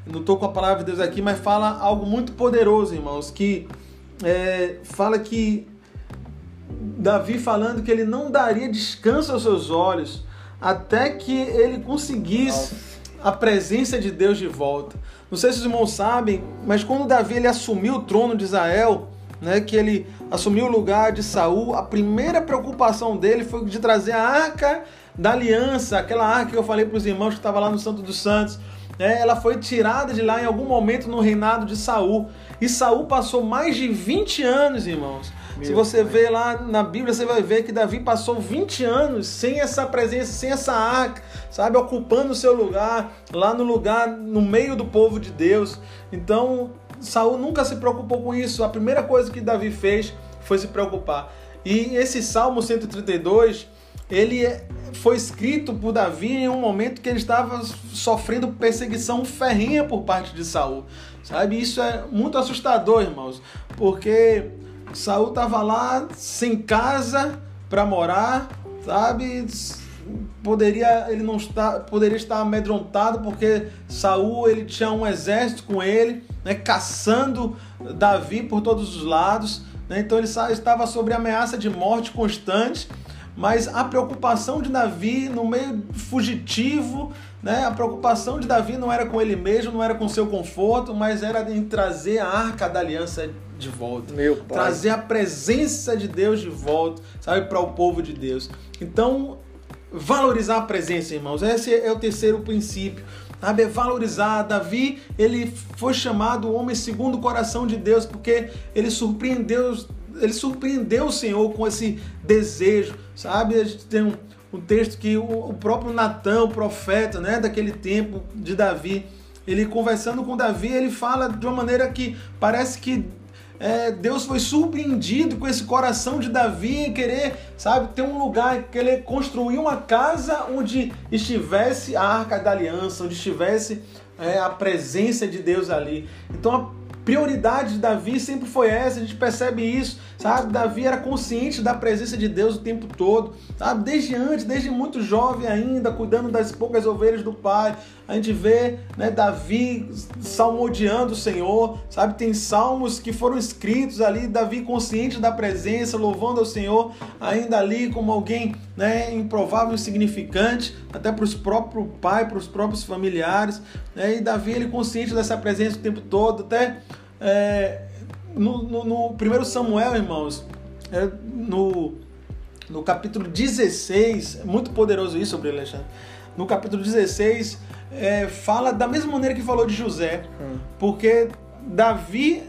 B: não estou com a palavra de Deus aqui, mas fala algo muito poderoso, irmãos. Que é, fala que Davi falando que ele não daria descanso aos seus olhos até que ele conseguisse a presença de Deus de volta. Não sei se os irmãos sabem, mas quando Davi ele assumiu o trono de Israel, né, que ele assumiu o lugar de Saul, a primeira preocupação dele foi de trazer a arca da aliança, aquela arca que eu falei para os irmãos que estava lá no Santo dos Santos. Né, ela foi tirada de lá em algum momento no reinado de Saul. E Saul passou mais de 20 anos, irmãos. Meu Se você pai. vê lá na Bíblia, você vai ver que Davi passou 20 anos sem essa presença, sem essa arca, sabe, ocupando o seu lugar, lá no lugar, no meio do povo de Deus. Então, Saul nunca se preocupou com isso. A primeira coisa que Davi fez foi se preocupar. E esse Salmo 132, ele é, foi escrito por Davi em um momento que ele estava sofrendo perseguição ferrinha por parte de Saul. Sabe? Isso é muito assustador, irmãos, porque Saul estava lá sem casa para morar, sabe? Poderia ele não estar, poderia estar amedrontado porque Saul ele tinha um exército com ele, né, caçando Davi por todos os lados. Né? Então ele estava sob ameaça de morte constante mas a preocupação de Davi no meio fugitivo, né? A preocupação de Davi não era com ele mesmo, não era com seu conforto, mas era em trazer a arca da aliança de volta.
A: Meu pai.
B: Trazer a presença de Deus de volta, sabe, para o povo de Deus. Então, valorizar a presença, irmãos. Esse é o terceiro princípio. Sabe, é valorizar. Davi, ele foi chamado homem segundo o coração de Deus, porque ele surpreendeu ele surpreendeu o Senhor com esse desejo, sabe? A gente tem um, um texto que o, o próprio Natan, o profeta, né, daquele tempo de Davi, ele conversando com Davi, ele fala de uma maneira que parece que é, Deus foi surpreendido com esse coração de Davi em querer, sabe, ter um lugar, que ele construiu uma casa onde estivesse a arca da aliança, onde estivesse é, a presença de Deus ali. Então a prioridade de Davi sempre foi essa, a gente percebe isso, sabe? Davi era consciente da presença de Deus o tempo todo, sabe? Desde antes, desde muito jovem ainda, cuidando das poucas ovelhas do pai. A gente vê, né, Davi salmodiando o Senhor, sabe? Tem salmos que foram escritos ali, Davi consciente da presença, louvando ao Senhor, ainda ali como alguém, né, improvável, insignificante, até para os próprios pai, para os próprios familiares, né? E Davi ele consciente dessa presença o tempo todo, até é, no, no, no, primeiro Samuel, irmãos, é, no, no capítulo 16, é muito poderoso isso sobre Alexandre. No capítulo 16, é, fala da mesma maneira que falou de José, hum. porque Davi,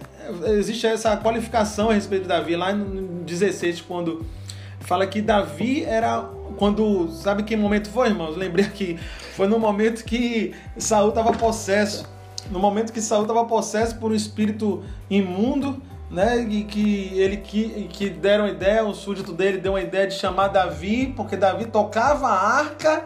B: existe essa qualificação a respeito de Davi, lá no 16, quando fala que Davi era quando sabe que momento foi, irmãos? Lembrei que foi no momento que Saul estava possesso no momento que Saul estava possesso por um espírito imundo, né, e que ele que, que deram ideia, o súdito dele deu uma ideia de chamar Davi, porque Davi tocava a arca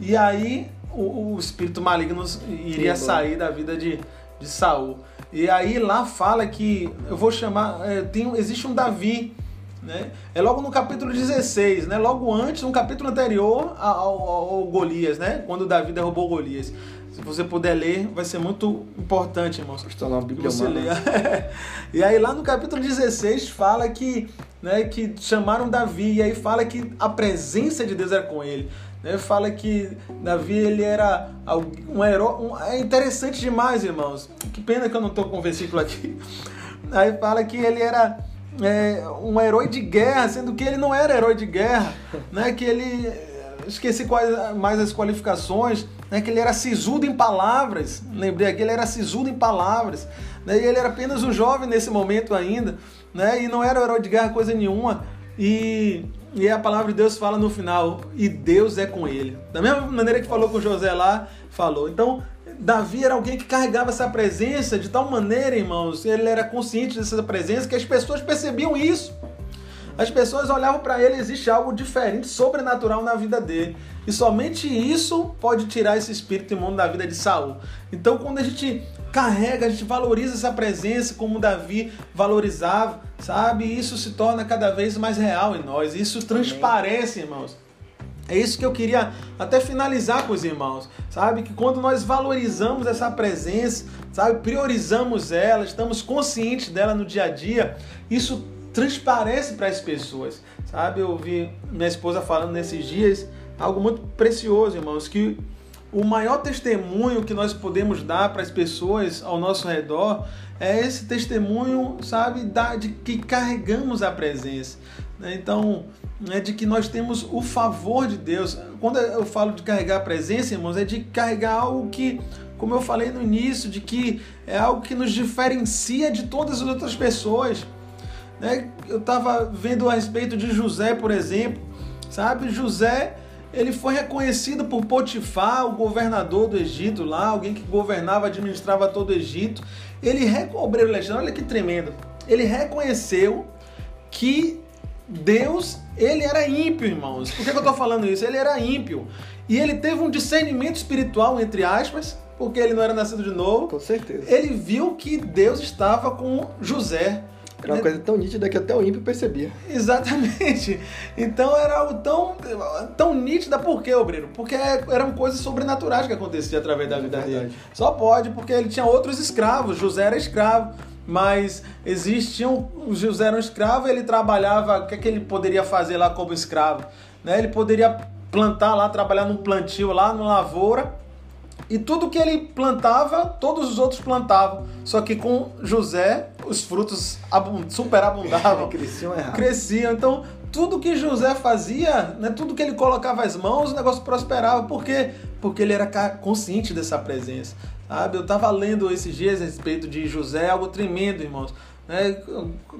B: e aí o, o espírito maligno iria sair da vida de, de Saul. E aí lá fala que eu vou chamar, é, tem, existe um Davi, né? É logo no capítulo 16, né? Logo antes, no capítulo anterior ao, ao, ao Golias, né? Quando Davi derrubou Golias. Se você puder ler, vai ser muito importante, irmãos.
A: Estou lá, Bíblia
B: você ler. *laughs* e aí lá no capítulo 16 fala que, né, que chamaram Davi e aí fala que a presença de Deus era com ele. Né? Fala que Davi ele era um herói. Um, é interessante demais, irmãos. Que pena que eu não estou com o versículo aqui. *laughs* Aí fala que ele era é, um herói de guerra, sendo que ele não era herói de guerra, né? Que ele esqueci quais mais as qualificações, né? Que ele era sisudo em palavras. Lembrei aqui, ele era sisudo em palavras. Né? E ele era apenas um jovem nesse momento ainda, né? E não era herói de guerra coisa nenhuma. E, e a palavra de Deus fala no final, e Deus é com ele. Da mesma maneira que falou com José lá, falou. Então, Davi era alguém que carregava essa presença de tal maneira, irmãos, ele era consciente dessa presença que as pessoas percebiam isso. As pessoas olhavam para ele, existe algo diferente, sobrenatural na vida dele. E somente isso pode tirar esse espírito imundo da vida de Saul. Então, quando a gente carrega, a gente valoriza essa presença como Davi valorizava, sabe? E isso se torna cada vez mais real em nós. Isso transparece, irmãos. É isso que eu queria até finalizar com os irmãos, sabe? Que quando nós valorizamos essa presença, sabe? Priorizamos ela, estamos conscientes dela no dia a dia, isso transparece para as pessoas, sabe? Eu ouvi minha esposa falando nesses dias algo muito precioso, irmãos, que o maior testemunho que nós podemos dar para as pessoas ao nosso redor é esse testemunho, sabe, da, de que carregamos a presença. Né? Então, é de que nós temos o favor de Deus. Quando eu falo de carregar a presença, irmãos, é de carregar algo que, como eu falei no início, de que é algo que nos diferencia de todas as outras pessoas. Né? Eu estava vendo a respeito de José, por exemplo, sabe? José ele foi reconhecido por Potifar, o governador do Egito lá, alguém que governava, administrava todo o Egito. Ele, obreiro Alexandre, olha que tremendo. Ele reconheceu que Deus, ele era ímpio, irmãos. Por que, que eu estou falando isso? Ele era ímpio. E ele teve um discernimento espiritual, entre aspas, porque ele não era nascido de novo.
A: Com certeza.
B: Ele viu que Deus estava com José.
A: Era uma coisa tão nítida que até o ímpio percebia.
B: Exatamente. Então era algo tão, tão nítida, por quê, Obreiro? Porque eram coisas sobrenaturais que aconteciam através da vida é dele. Só pode, porque ele tinha outros escravos, José era escravo. Mas existiam, o José era um escravo, ele trabalhava, o que, é que ele poderia fazer lá como escravo? Né? Ele poderia plantar lá, trabalhar num plantio lá, numa lavoura, e tudo que ele plantava, todos os outros plantavam. Só que com José, os frutos superabundavam. *laughs*
A: Cresciam errado.
B: Cresciam. Então, tudo que José fazia, né, tudo que ele colocava as mãos, o negócio prosperava. Por quê? Porque ele era consciente dessa presença. Sabe? Eu estava lendo esses dias a respeito de José, algo tremendo, irmãos. Né,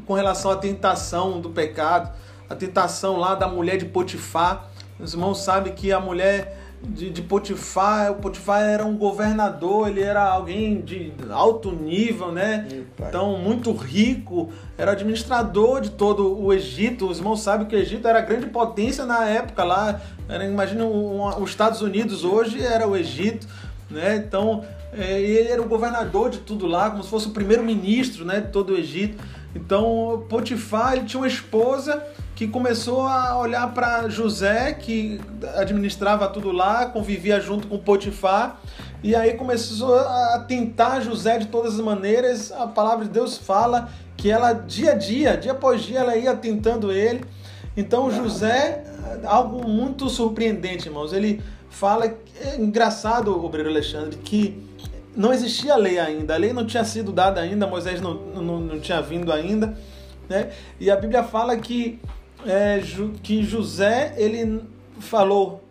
B: com relação à tentação do pecado, a tentação lá da mulher de Potifar. Os irmãos sabem que a mulher de, de Potifar. O Potifar era um governador, ele era alguém de alto nível, né? Então, muito rico, era administrador de todo o Egito. Os irmãos sabem que o Egito era grande potência na época lá. Era, imagina um, os Estados Unidos hoje era o Egito, né? Então, é, ele era o governador de tudo lá, como se fosse o primeiro-ministro, né, de todo o Egito. Então, Potifar, ele tinha uma esposa que começou a olhar para José, que administrava tudo lá, convivia junto com Potifar, e aí começou a tentar José de todas as maneiras. A palavra de Deus fala que ela, dia a dia, dia após dia, ela ia tentando ele. Então, José, algo muito surpreendente, irmãos. Ele fala, é engraçado, obreiro Alexandre, que não existia lei ainda, a lei não tinha sido dada ainda, Moisés não, não, não tinha vindo ainda, né? E a Bíblia fala que é, que José ele falou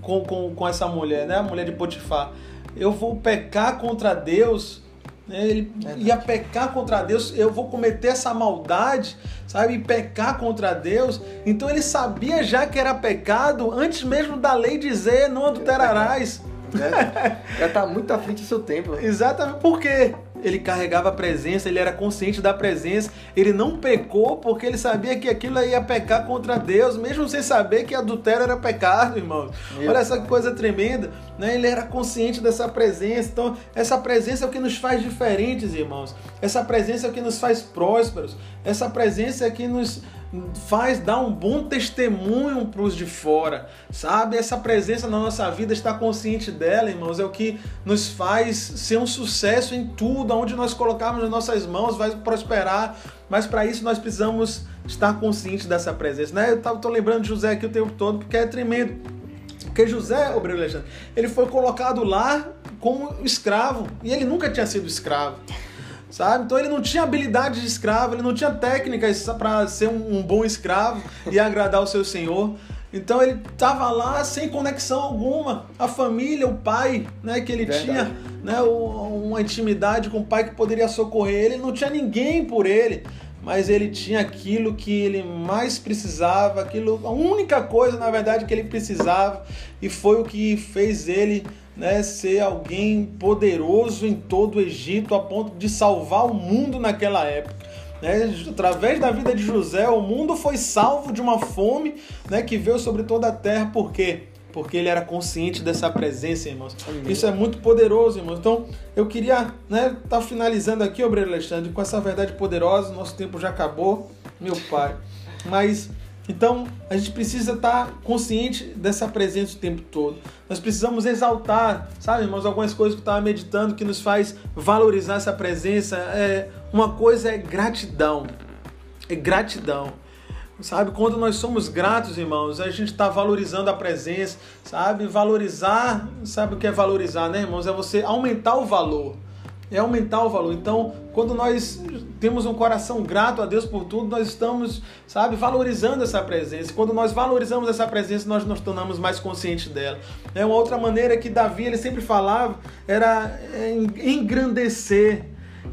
B: com, com, com essa mulher, né? A mulher de Potifar. Eu vou pecar contra Deus. Né? Ele é ia pecar contra Deus, eu vou cometer essa maldade, sabe? E pecar contra Deus. Então ele sabia já que era pecado antes mesmo da lei dizer não adulterarás.
A: É. Já está muito à frente do seu tempo. *laughs*
B: Exatamente. Por quê? Ele carregava a presença, ele era consciente da presença, ele não pecou porque ele sabia que aquilo ia pecar contra Deus, mesmo sem saber que adultério era pecado, irmão. Olha essa coisa tremenda, né? Ele era consciente dessa presença. Então, essa presença é o que nos faz diferentes, irmãos. Essa presença é o que nos faz prósperos. Essa presença é que nos faz dar um bom testemunho para os de fora, sabe? Essa presença na nossa vida, estar consciente dela, irmãos, é o que nos faz ser um sucesso em tudo, onde nós colocarmos as nossas mãos, vai prosperar. Mas para isso nós precisamos estar conscientes dessa presença, né? Eu estou lembrando de José aqui o tempo todo porque é tremendo. Porque José, Obreiro Alexandre, ele foi colocado lá como escravo e ele nunca tinha sido escravo sabe? Então ele não tinha habilidade de escravo, ele não tinha técnicas para ser um, um, bom escravo *laughs* e agradar o seu senhor. Então ele estava lá sem conexão alguma. A família, o pai, né, que ele Verdade. tinha, né, uma intimidade com o pai que poderia socorrer ele, não tinha ninguém por ele. Mas ele tinha aquilo que ele mais precisava, aquilo, a única coisa, na verdade, que ele precisava, e foi o que fez ele né, ser alguém poderoso em todo o Egito a ponto de salvar o mundo naquela época. Né? Através da vida de José, o mundo foi salvo de uma fome né, que veio sobre toda a terra. Por quê? porque ele era consciente dessa presença, irmãos. Amém. Isso é muito poderoso, irmãos. Então, eu queria né, tá finalizando aqui, Obreiro Alexandre, com essa verdade poderosa. Nosso tempo já acabou, meu pai. Mas então, a gente precisa estar consciente dessa presença o tempo todo. Nós precisamos exaltar, sabe, irmãos, algumas coisas que eu estava meditando que nos faz valorizar essa presença. É, uma coisa é gratidão. É gratidão. Sabe, quando nós somos gratos, irmãos, a gente está valorizando a presença, sabe? Valorizar, sabe o que é valorizar, né, irmãos? É você aumentar o valor é aumentar o valor. Então, quando nós temos um coração grato a Deus por tudo, nós estamos, sabe, valorizando essa presença. Quando nós valorizamos essa presença, nós nos tornamos mais conscientes dela. É uma outra maneira que Davi ele sempre falava era engrandecer,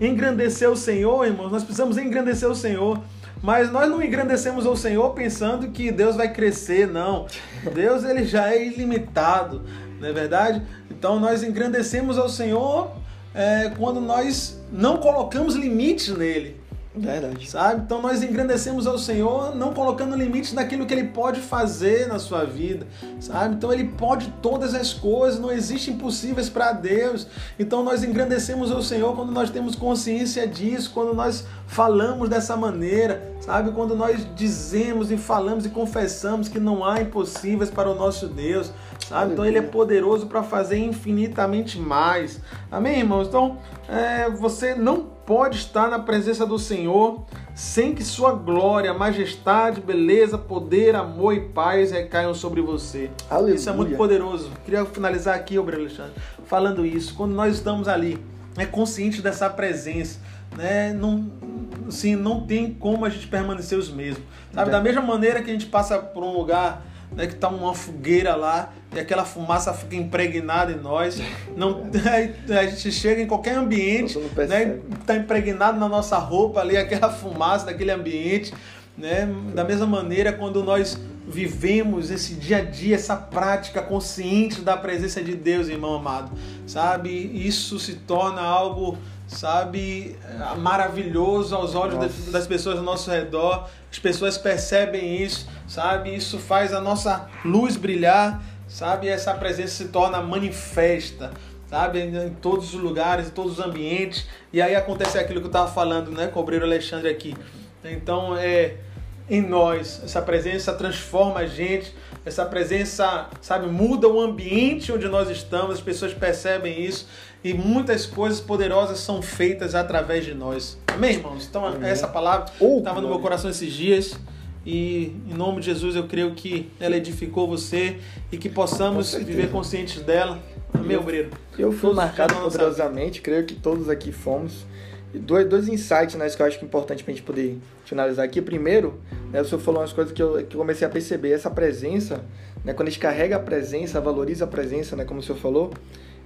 B: engrandecer o Senhor, irmãos. Nós precisamos engrandecer o Senhor. Mas nós não engrandecemos o Senhor pensando que Deus vai crescer, não. Deus ele já é ilimitado, não é verdade? Então nós engrandecemos ao Senhor é, quando nós não colocamos limites nele.
A: Verdade.
B: Sabe? Então nós engrandecemos ao Senhor não colocando limites naquilo que Ele pode fazer na sua vida. Sabe? Então Ele pode todas as coisas, não existem impossíveis para Deus. Então nós engrandecemos ao Senhor quando nós temos consciência disso, quando nós falamos dessa maneira, sabe? Quando nós dizemos e falamos e confessamos que não há impossíveis para o nosso Deus, sabe? Então Ele é poderoso para fazer infinitamente mais. Amém, irmãos? Então é, você não pode estar na presença do Senhor sem que sua glória, majestade, beleza, poder, amor e paz recaiam sobre você. Aleluia. Isso é muito poderoso. Queria finalizar aqui, Obre Alexandre, falando isso. Quando nós estamos ali, é consciente dessa presença, né? Não, assim, não tem como a gente permanecer os mesmos. Sabe? Da mesma maneira que a gente passa por um lugar né, que está uma fogueira lá e aquela fumaça fica impregnada em nós. Não, *laughs* *laughs* a gente chega em qualquer ambiente, né, está impregnado na nossa roupa ali aquela fumaça daquele ambiente. Né? Da mesma maneira, quando nós vivemos esse dia a dia, essa prática consciente da presença de Deus, irmão amado, sabe? Isso se torna algo sabe, maravilhoso aos olhos Nossa. das pessoas ao nosso redor. As pessoas percebem isso, sabe? Isso faz a nossa luz brilhar, sabe? Essa presença se torna manifesta, sabe? Em todos os lugares, em todos os ambientes. E aí acontece aquilo que eu estava falando, né, com o obreiro Alexandre aqui. Então, é em nós, essa presença transforma a gente, essa presença, sabe, muda o ambiente onde nós estamos, as pessoas percebem isso e muitas coisas poderosas são feitas através de nós. Amém, irmãos? Então, Amém. essa palavra estava no meu coração esses dias. E em nome de Jesus eu creio que ela edificou você e que possamos viver conscientes dela. Amém, obreiro?
A: Eu fui todos marcado poderosamente, creio que todos aqui fomos. Dois, dois insights né, que eu acho que é importante para a gente poder finalizar aqui. Primeiro, né, o senhor falou umas coisas que eu, que eu comecei a perceber. Essa presença, né, quando a gente carrega a presença, valoriza a presença, né, como o senhor falou,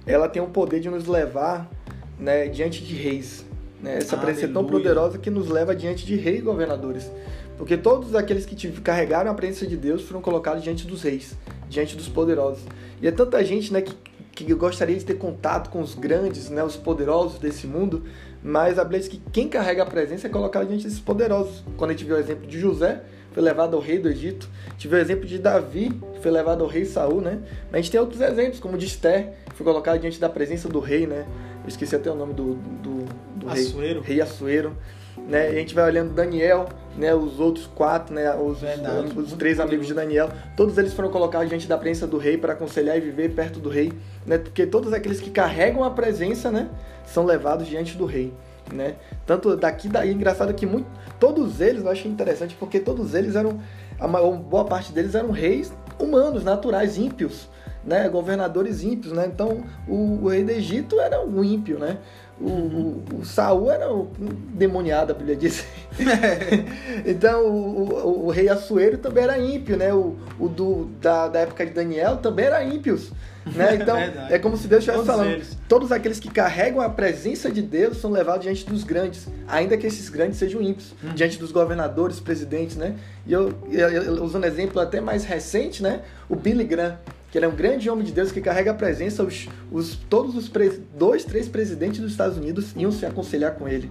A: ela tem o poder de nos levar né, diante de reis. Né? Essa presença é tão poderosa que nos leva diante de reis e governadores. Porque todos aqueles que carregaram a presença de Deus foram colocados diante dos reis, diante dos poderosos. E é tanta gente né, que, que gostaria de ter contato com os grandes, né, os poderosos desse mundo, mas a Bíblia diz que quem carrega a presença é colocado diante desses poderosos. Quando a gente vê o exemplo de José, foi levado ao rei do Egito. Tive o exemplo de Davi, que foi levado ao rei Saul, né? Mas a gente tem outros exemplos, como de Esther, que foi colocado diante da presença do rei, né? Eu esqueci até o nome do, do, do
B: Assuero.
A: rei. Rei Assuero. Né? E a gente vai olhando Daniel, né? Os outros quatro, né? Os, Verdade, os, os três amigos de Daniel, todos eles foram colocados diante da presença do rei para aconselhar e viver perto do rei, né? Porque todos aqueles que carregam a presença, né? São levados diante do rei né? Tanto daqui daí, engraçado que muito, todos eles, eu achei interessante porque todos eles eram, a maior, boa parte deles eram reis humanos, naturais, ímpios, né? Governadores ímpios, né? Então, o, o rei do Egito era um ímpio, né? O, o, o Saul era um demoniado, a Bíblia diz. *laughs* então, o, o, rei Assuero também era ímpio, né? O, o do, da, da época de Daniel também era ímpios. Né? *laughs* Então, é, é como se Deus estivesse falando. Eles. Todos aqueles que carregam a presença de Deus são levados diante dos grandes, ainda que esses grandes sejam ímpios, hum. diante dos governadores, presidentes, né? E eu, eu, eu, usando um exemplo até mais recente, né? O Billy Graham, que ele é um grande homem de Deus que carrega a presença, os, os, todos os dois, três presidentes dos Estados Unidos iam se aconselhar com ele.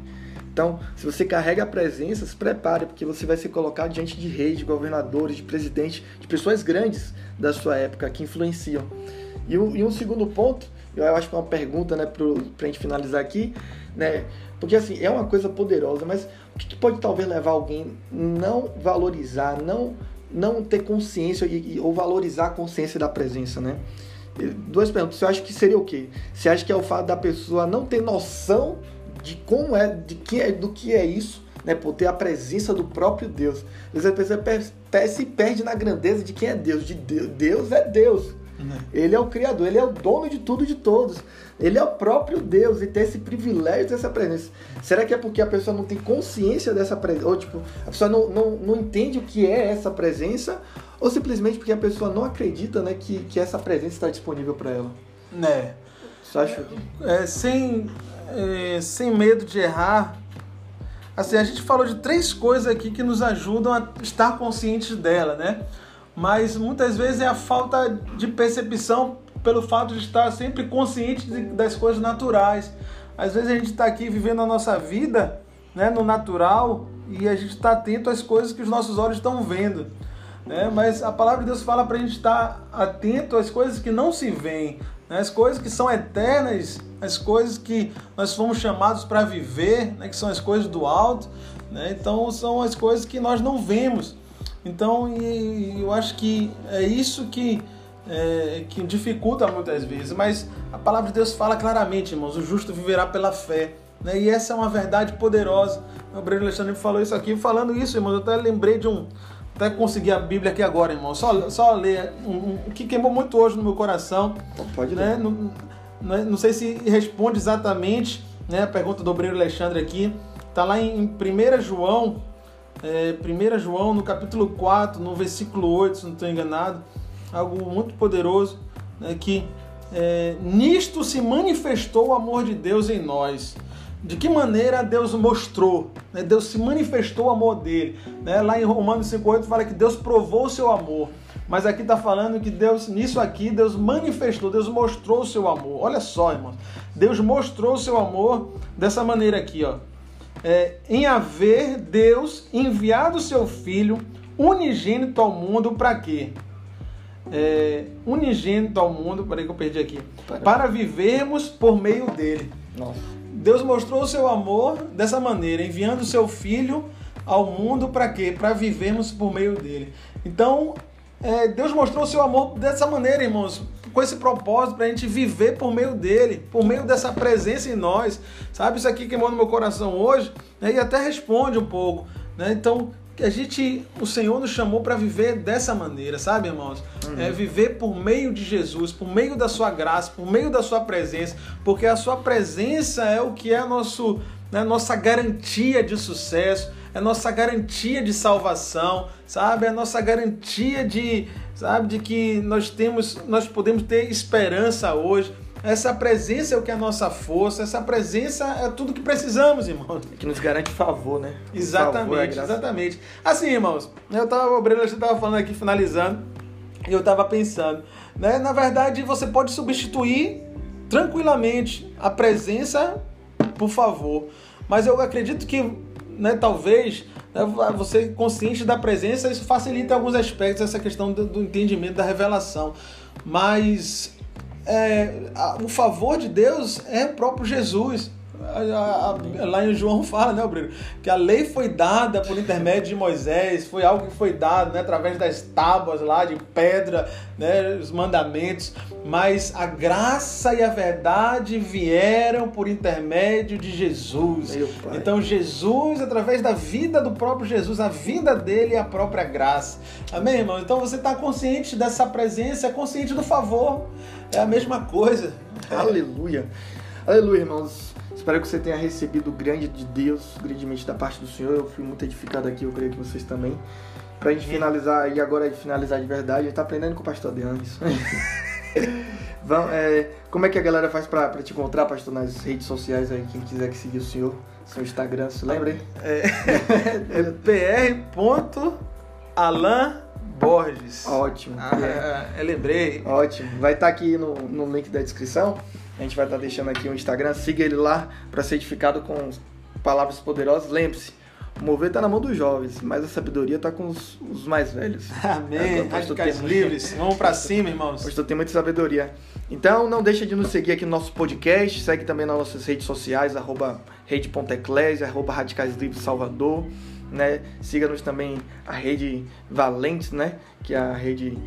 A: Então, se você carrega a presença, se prepare, porque você vai ser colocado diante de reis, de governadores, de presidentes, de pessoas grandes da sua época que influenciam. E um, e um segundo ponto, eu acho que é uma pergunta, né, para a gente finalizar aqui, né, porque assim, é uma coisa poderosa, mas o que, que pode talvez levar alguém não valorizar, não, não ter consciência e, ou valorizar a consciência da presença, né? Duas perguntas. Você acha que seria o quê? Você acha que é o fato da pessoa não ter noção de como é, de que é, do que é isso, né? Por ter a presença do próprio Deus. Às vezes a pessoa se perde na grandeza de quem é Deus. De Deus, Deus é Deus. Uhum. Ele é o Criador, ele é o dono de tudo e de todos. Ele é o próprio Deus e tem esse privilégio dessa presença. Será que é porque a pessoa não tem consciência dessa presença? Ou tipo, a pessoa não, não, não entende o que é essa presença? Ou simplesmente porque a pessoa não acredita né, que, que essa presença está disponível para ela?
B: Né.
A: Você acha?
B: É, sem, é, sem medo de errar, assim, a gente falou de três coisas aqui que nos ajudam a estar conscientes dela, né? Mas muitas vezes é a falta de percepção pelo fato de estar sempre consciente das coisas naturais. Às vezes a gente está aqui vivendo a nossa vida né, no natural e a gente está atento às coisas que os nossos olhos estão vendo. Né? Mas a palavra de Deus fala para a gente estar atento às coisas que não se veem, né? as coisas que são eternas, as coisas que nós fomos chamados para viver, né? que são as coisas do alto. Né? Então são as coisas que nós não vemos. Então e, eu acho que é isso que, é, que dificulta muitas vezes. Mas a palavra de Deus fala claramente, irmãos: o justo viverá pela fé. Né? E essa é uma verdade poderosa. O Breno Alexandre falou isso aqui. Falando isso, irmãos, eu até lembrei de um, até conseguir a Bíblia aqui agora, irmão. Só, só ler o um, um, que queimou muito hoje no meu coração.
A: Pode
B: né?
A: ler.
B: Não, não, sei se responde exatamente né, a pergunta do Obreiro Alexandre aqui. Está lá em 1 João, é, 1 João, no capítulo 4, no versículo 8, se não estou enganado. Algo muito poderoso, né, que é, nisto se manifestou o amor de Deus em nós de que maneira Deus mostrou, né? Deus se manifestou o amor dele. Né? Lá em Romanos 5,8 fala que Deus provou o seu amor. Mas aqui está falando que Deus, nisso aqui, Deus manifestou, Deus mostrou o seu amor. Olha só, irmãos. Deus mostrou o seu amor dessa maneira aqui, ó. É, em haver Deus enviado seu Filho unigênito ao mundo para quê? É, unigênito ao mundo, peraí que eu perdi aqui. Para vivermos por meio dele.
A: Nossa.
B: Deus mostrou o seu amor dessa maneira, enviando o seu filho ao mundo para quê? Para vivermos por meio dele. Então, é, Deus mostrou o seu amor dessa maneira, irmãos, com esse propósito para a gente viver por meio dele, por meio dessa presença em nós. Sabe, isso aqui queimou no meu coração hoje, né, e até responde um pouco. Né? Então, que a gente, o Senhor nos chamou para viver dessa maneira, sabe, irmãos? Uhum. É viver por meio de Jesus, por meio da sua graça, por meio da sua presença, porque a sua presença é o que é nosso, né, nossa garantia de sucesso, é nossa garantia de salvação, sabe? É nossa garantia de, sabe, de que nós temos, nós podemos ter esperança hoje. Essa presença é o que é a nossa força, essa presença é tudo que precisamos, irmãos.
A: Que nos garante favor, né?
B: Exatamente, favor, é exatamente. Assim, irmãos, eu tava, o Breno estava falando aqui, finalizando, e eu estava pensando, né? Na verdade, você pode substituir tranquilamente a presença por favor. Mas eu acredito que, né, talvez, você consciente da presença, isso facilita alguns aspectos essa questão do, entendimento da revelação. Mas é, o favor de Deus é o próprio Jesus. A, a, lá em João fala, né, Bruno, que a lei foi dada por intermédio de Moisés, foi algo que foi dado né, através das tábuas lá de pedra, né, os mandamentos, mas a graça e a verdade vieram por intermédio de Jesus. Então, Jesus, através da vida do próprio Jesus, a vida dele é a própria graça. Amém, irmão? Então você está consciente dessa presença, é consciente do favor. É a mesma coisa.
A: Aleluia. Aleluia, irmãos. Espero que você tenha recebido o grande de Deus, grandemente da parte do Senhor. Eu fui muito edificado aqui, eu creio que vocês também. Pra gente finalizar, e agora de finalizar de verdade, a gente tá aprendendo com o pastor Deanes. *laughs* Vamos, é, como é que a galera faz pra, pra te encontrar, pastor, nas redes sociais aí, quem quiser que seguir o senhor? Seu Instagram, se lembra aí?
B: É, é pr.alan Borges.
A: Ótimo.
B: Ah, é. eu lembrei.
A: Ótimo. Vai estar tá aqui no, no link da descrição. A gente vai estar tá deixando aqui o Instagram. Siga ele lá para ser edificado com palavras poderosas. Lembre-se, o mover está na mão dos jovens, mas a sabedoria está com os, os, mais velhos. *laughs*
B: Amém. Radicais livres. Vamos para cima, irmãos.
A: Pastor tem muita sabedoria. Então, não deixa de nos seguir aqui no nosso podcast. Segue também nas nossas redes sociais, arroba rede.eclésia, arroba Radicais Livres Salvador. Né? Siga-nos também a rede Valentes, né? que é a rede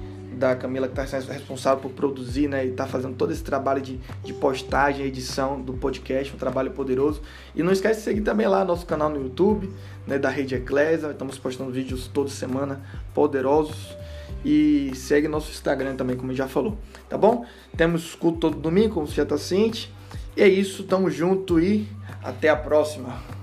A: da Camila que está responsável por produzir né, e está fazendo todo esse trabalho de, de postagem, edição do podcast, um trabalho poderoso. E não esquece de seguir também lá nosso canal no YouTube, né, da Rede Eclésia, estamos postando vídeos toda semana poderosos. E segue nosso Instagram também, como já falou, tá bom? Temos culto todo domingo, como você já está ciente. E é isso, tamo junto e até a próxima.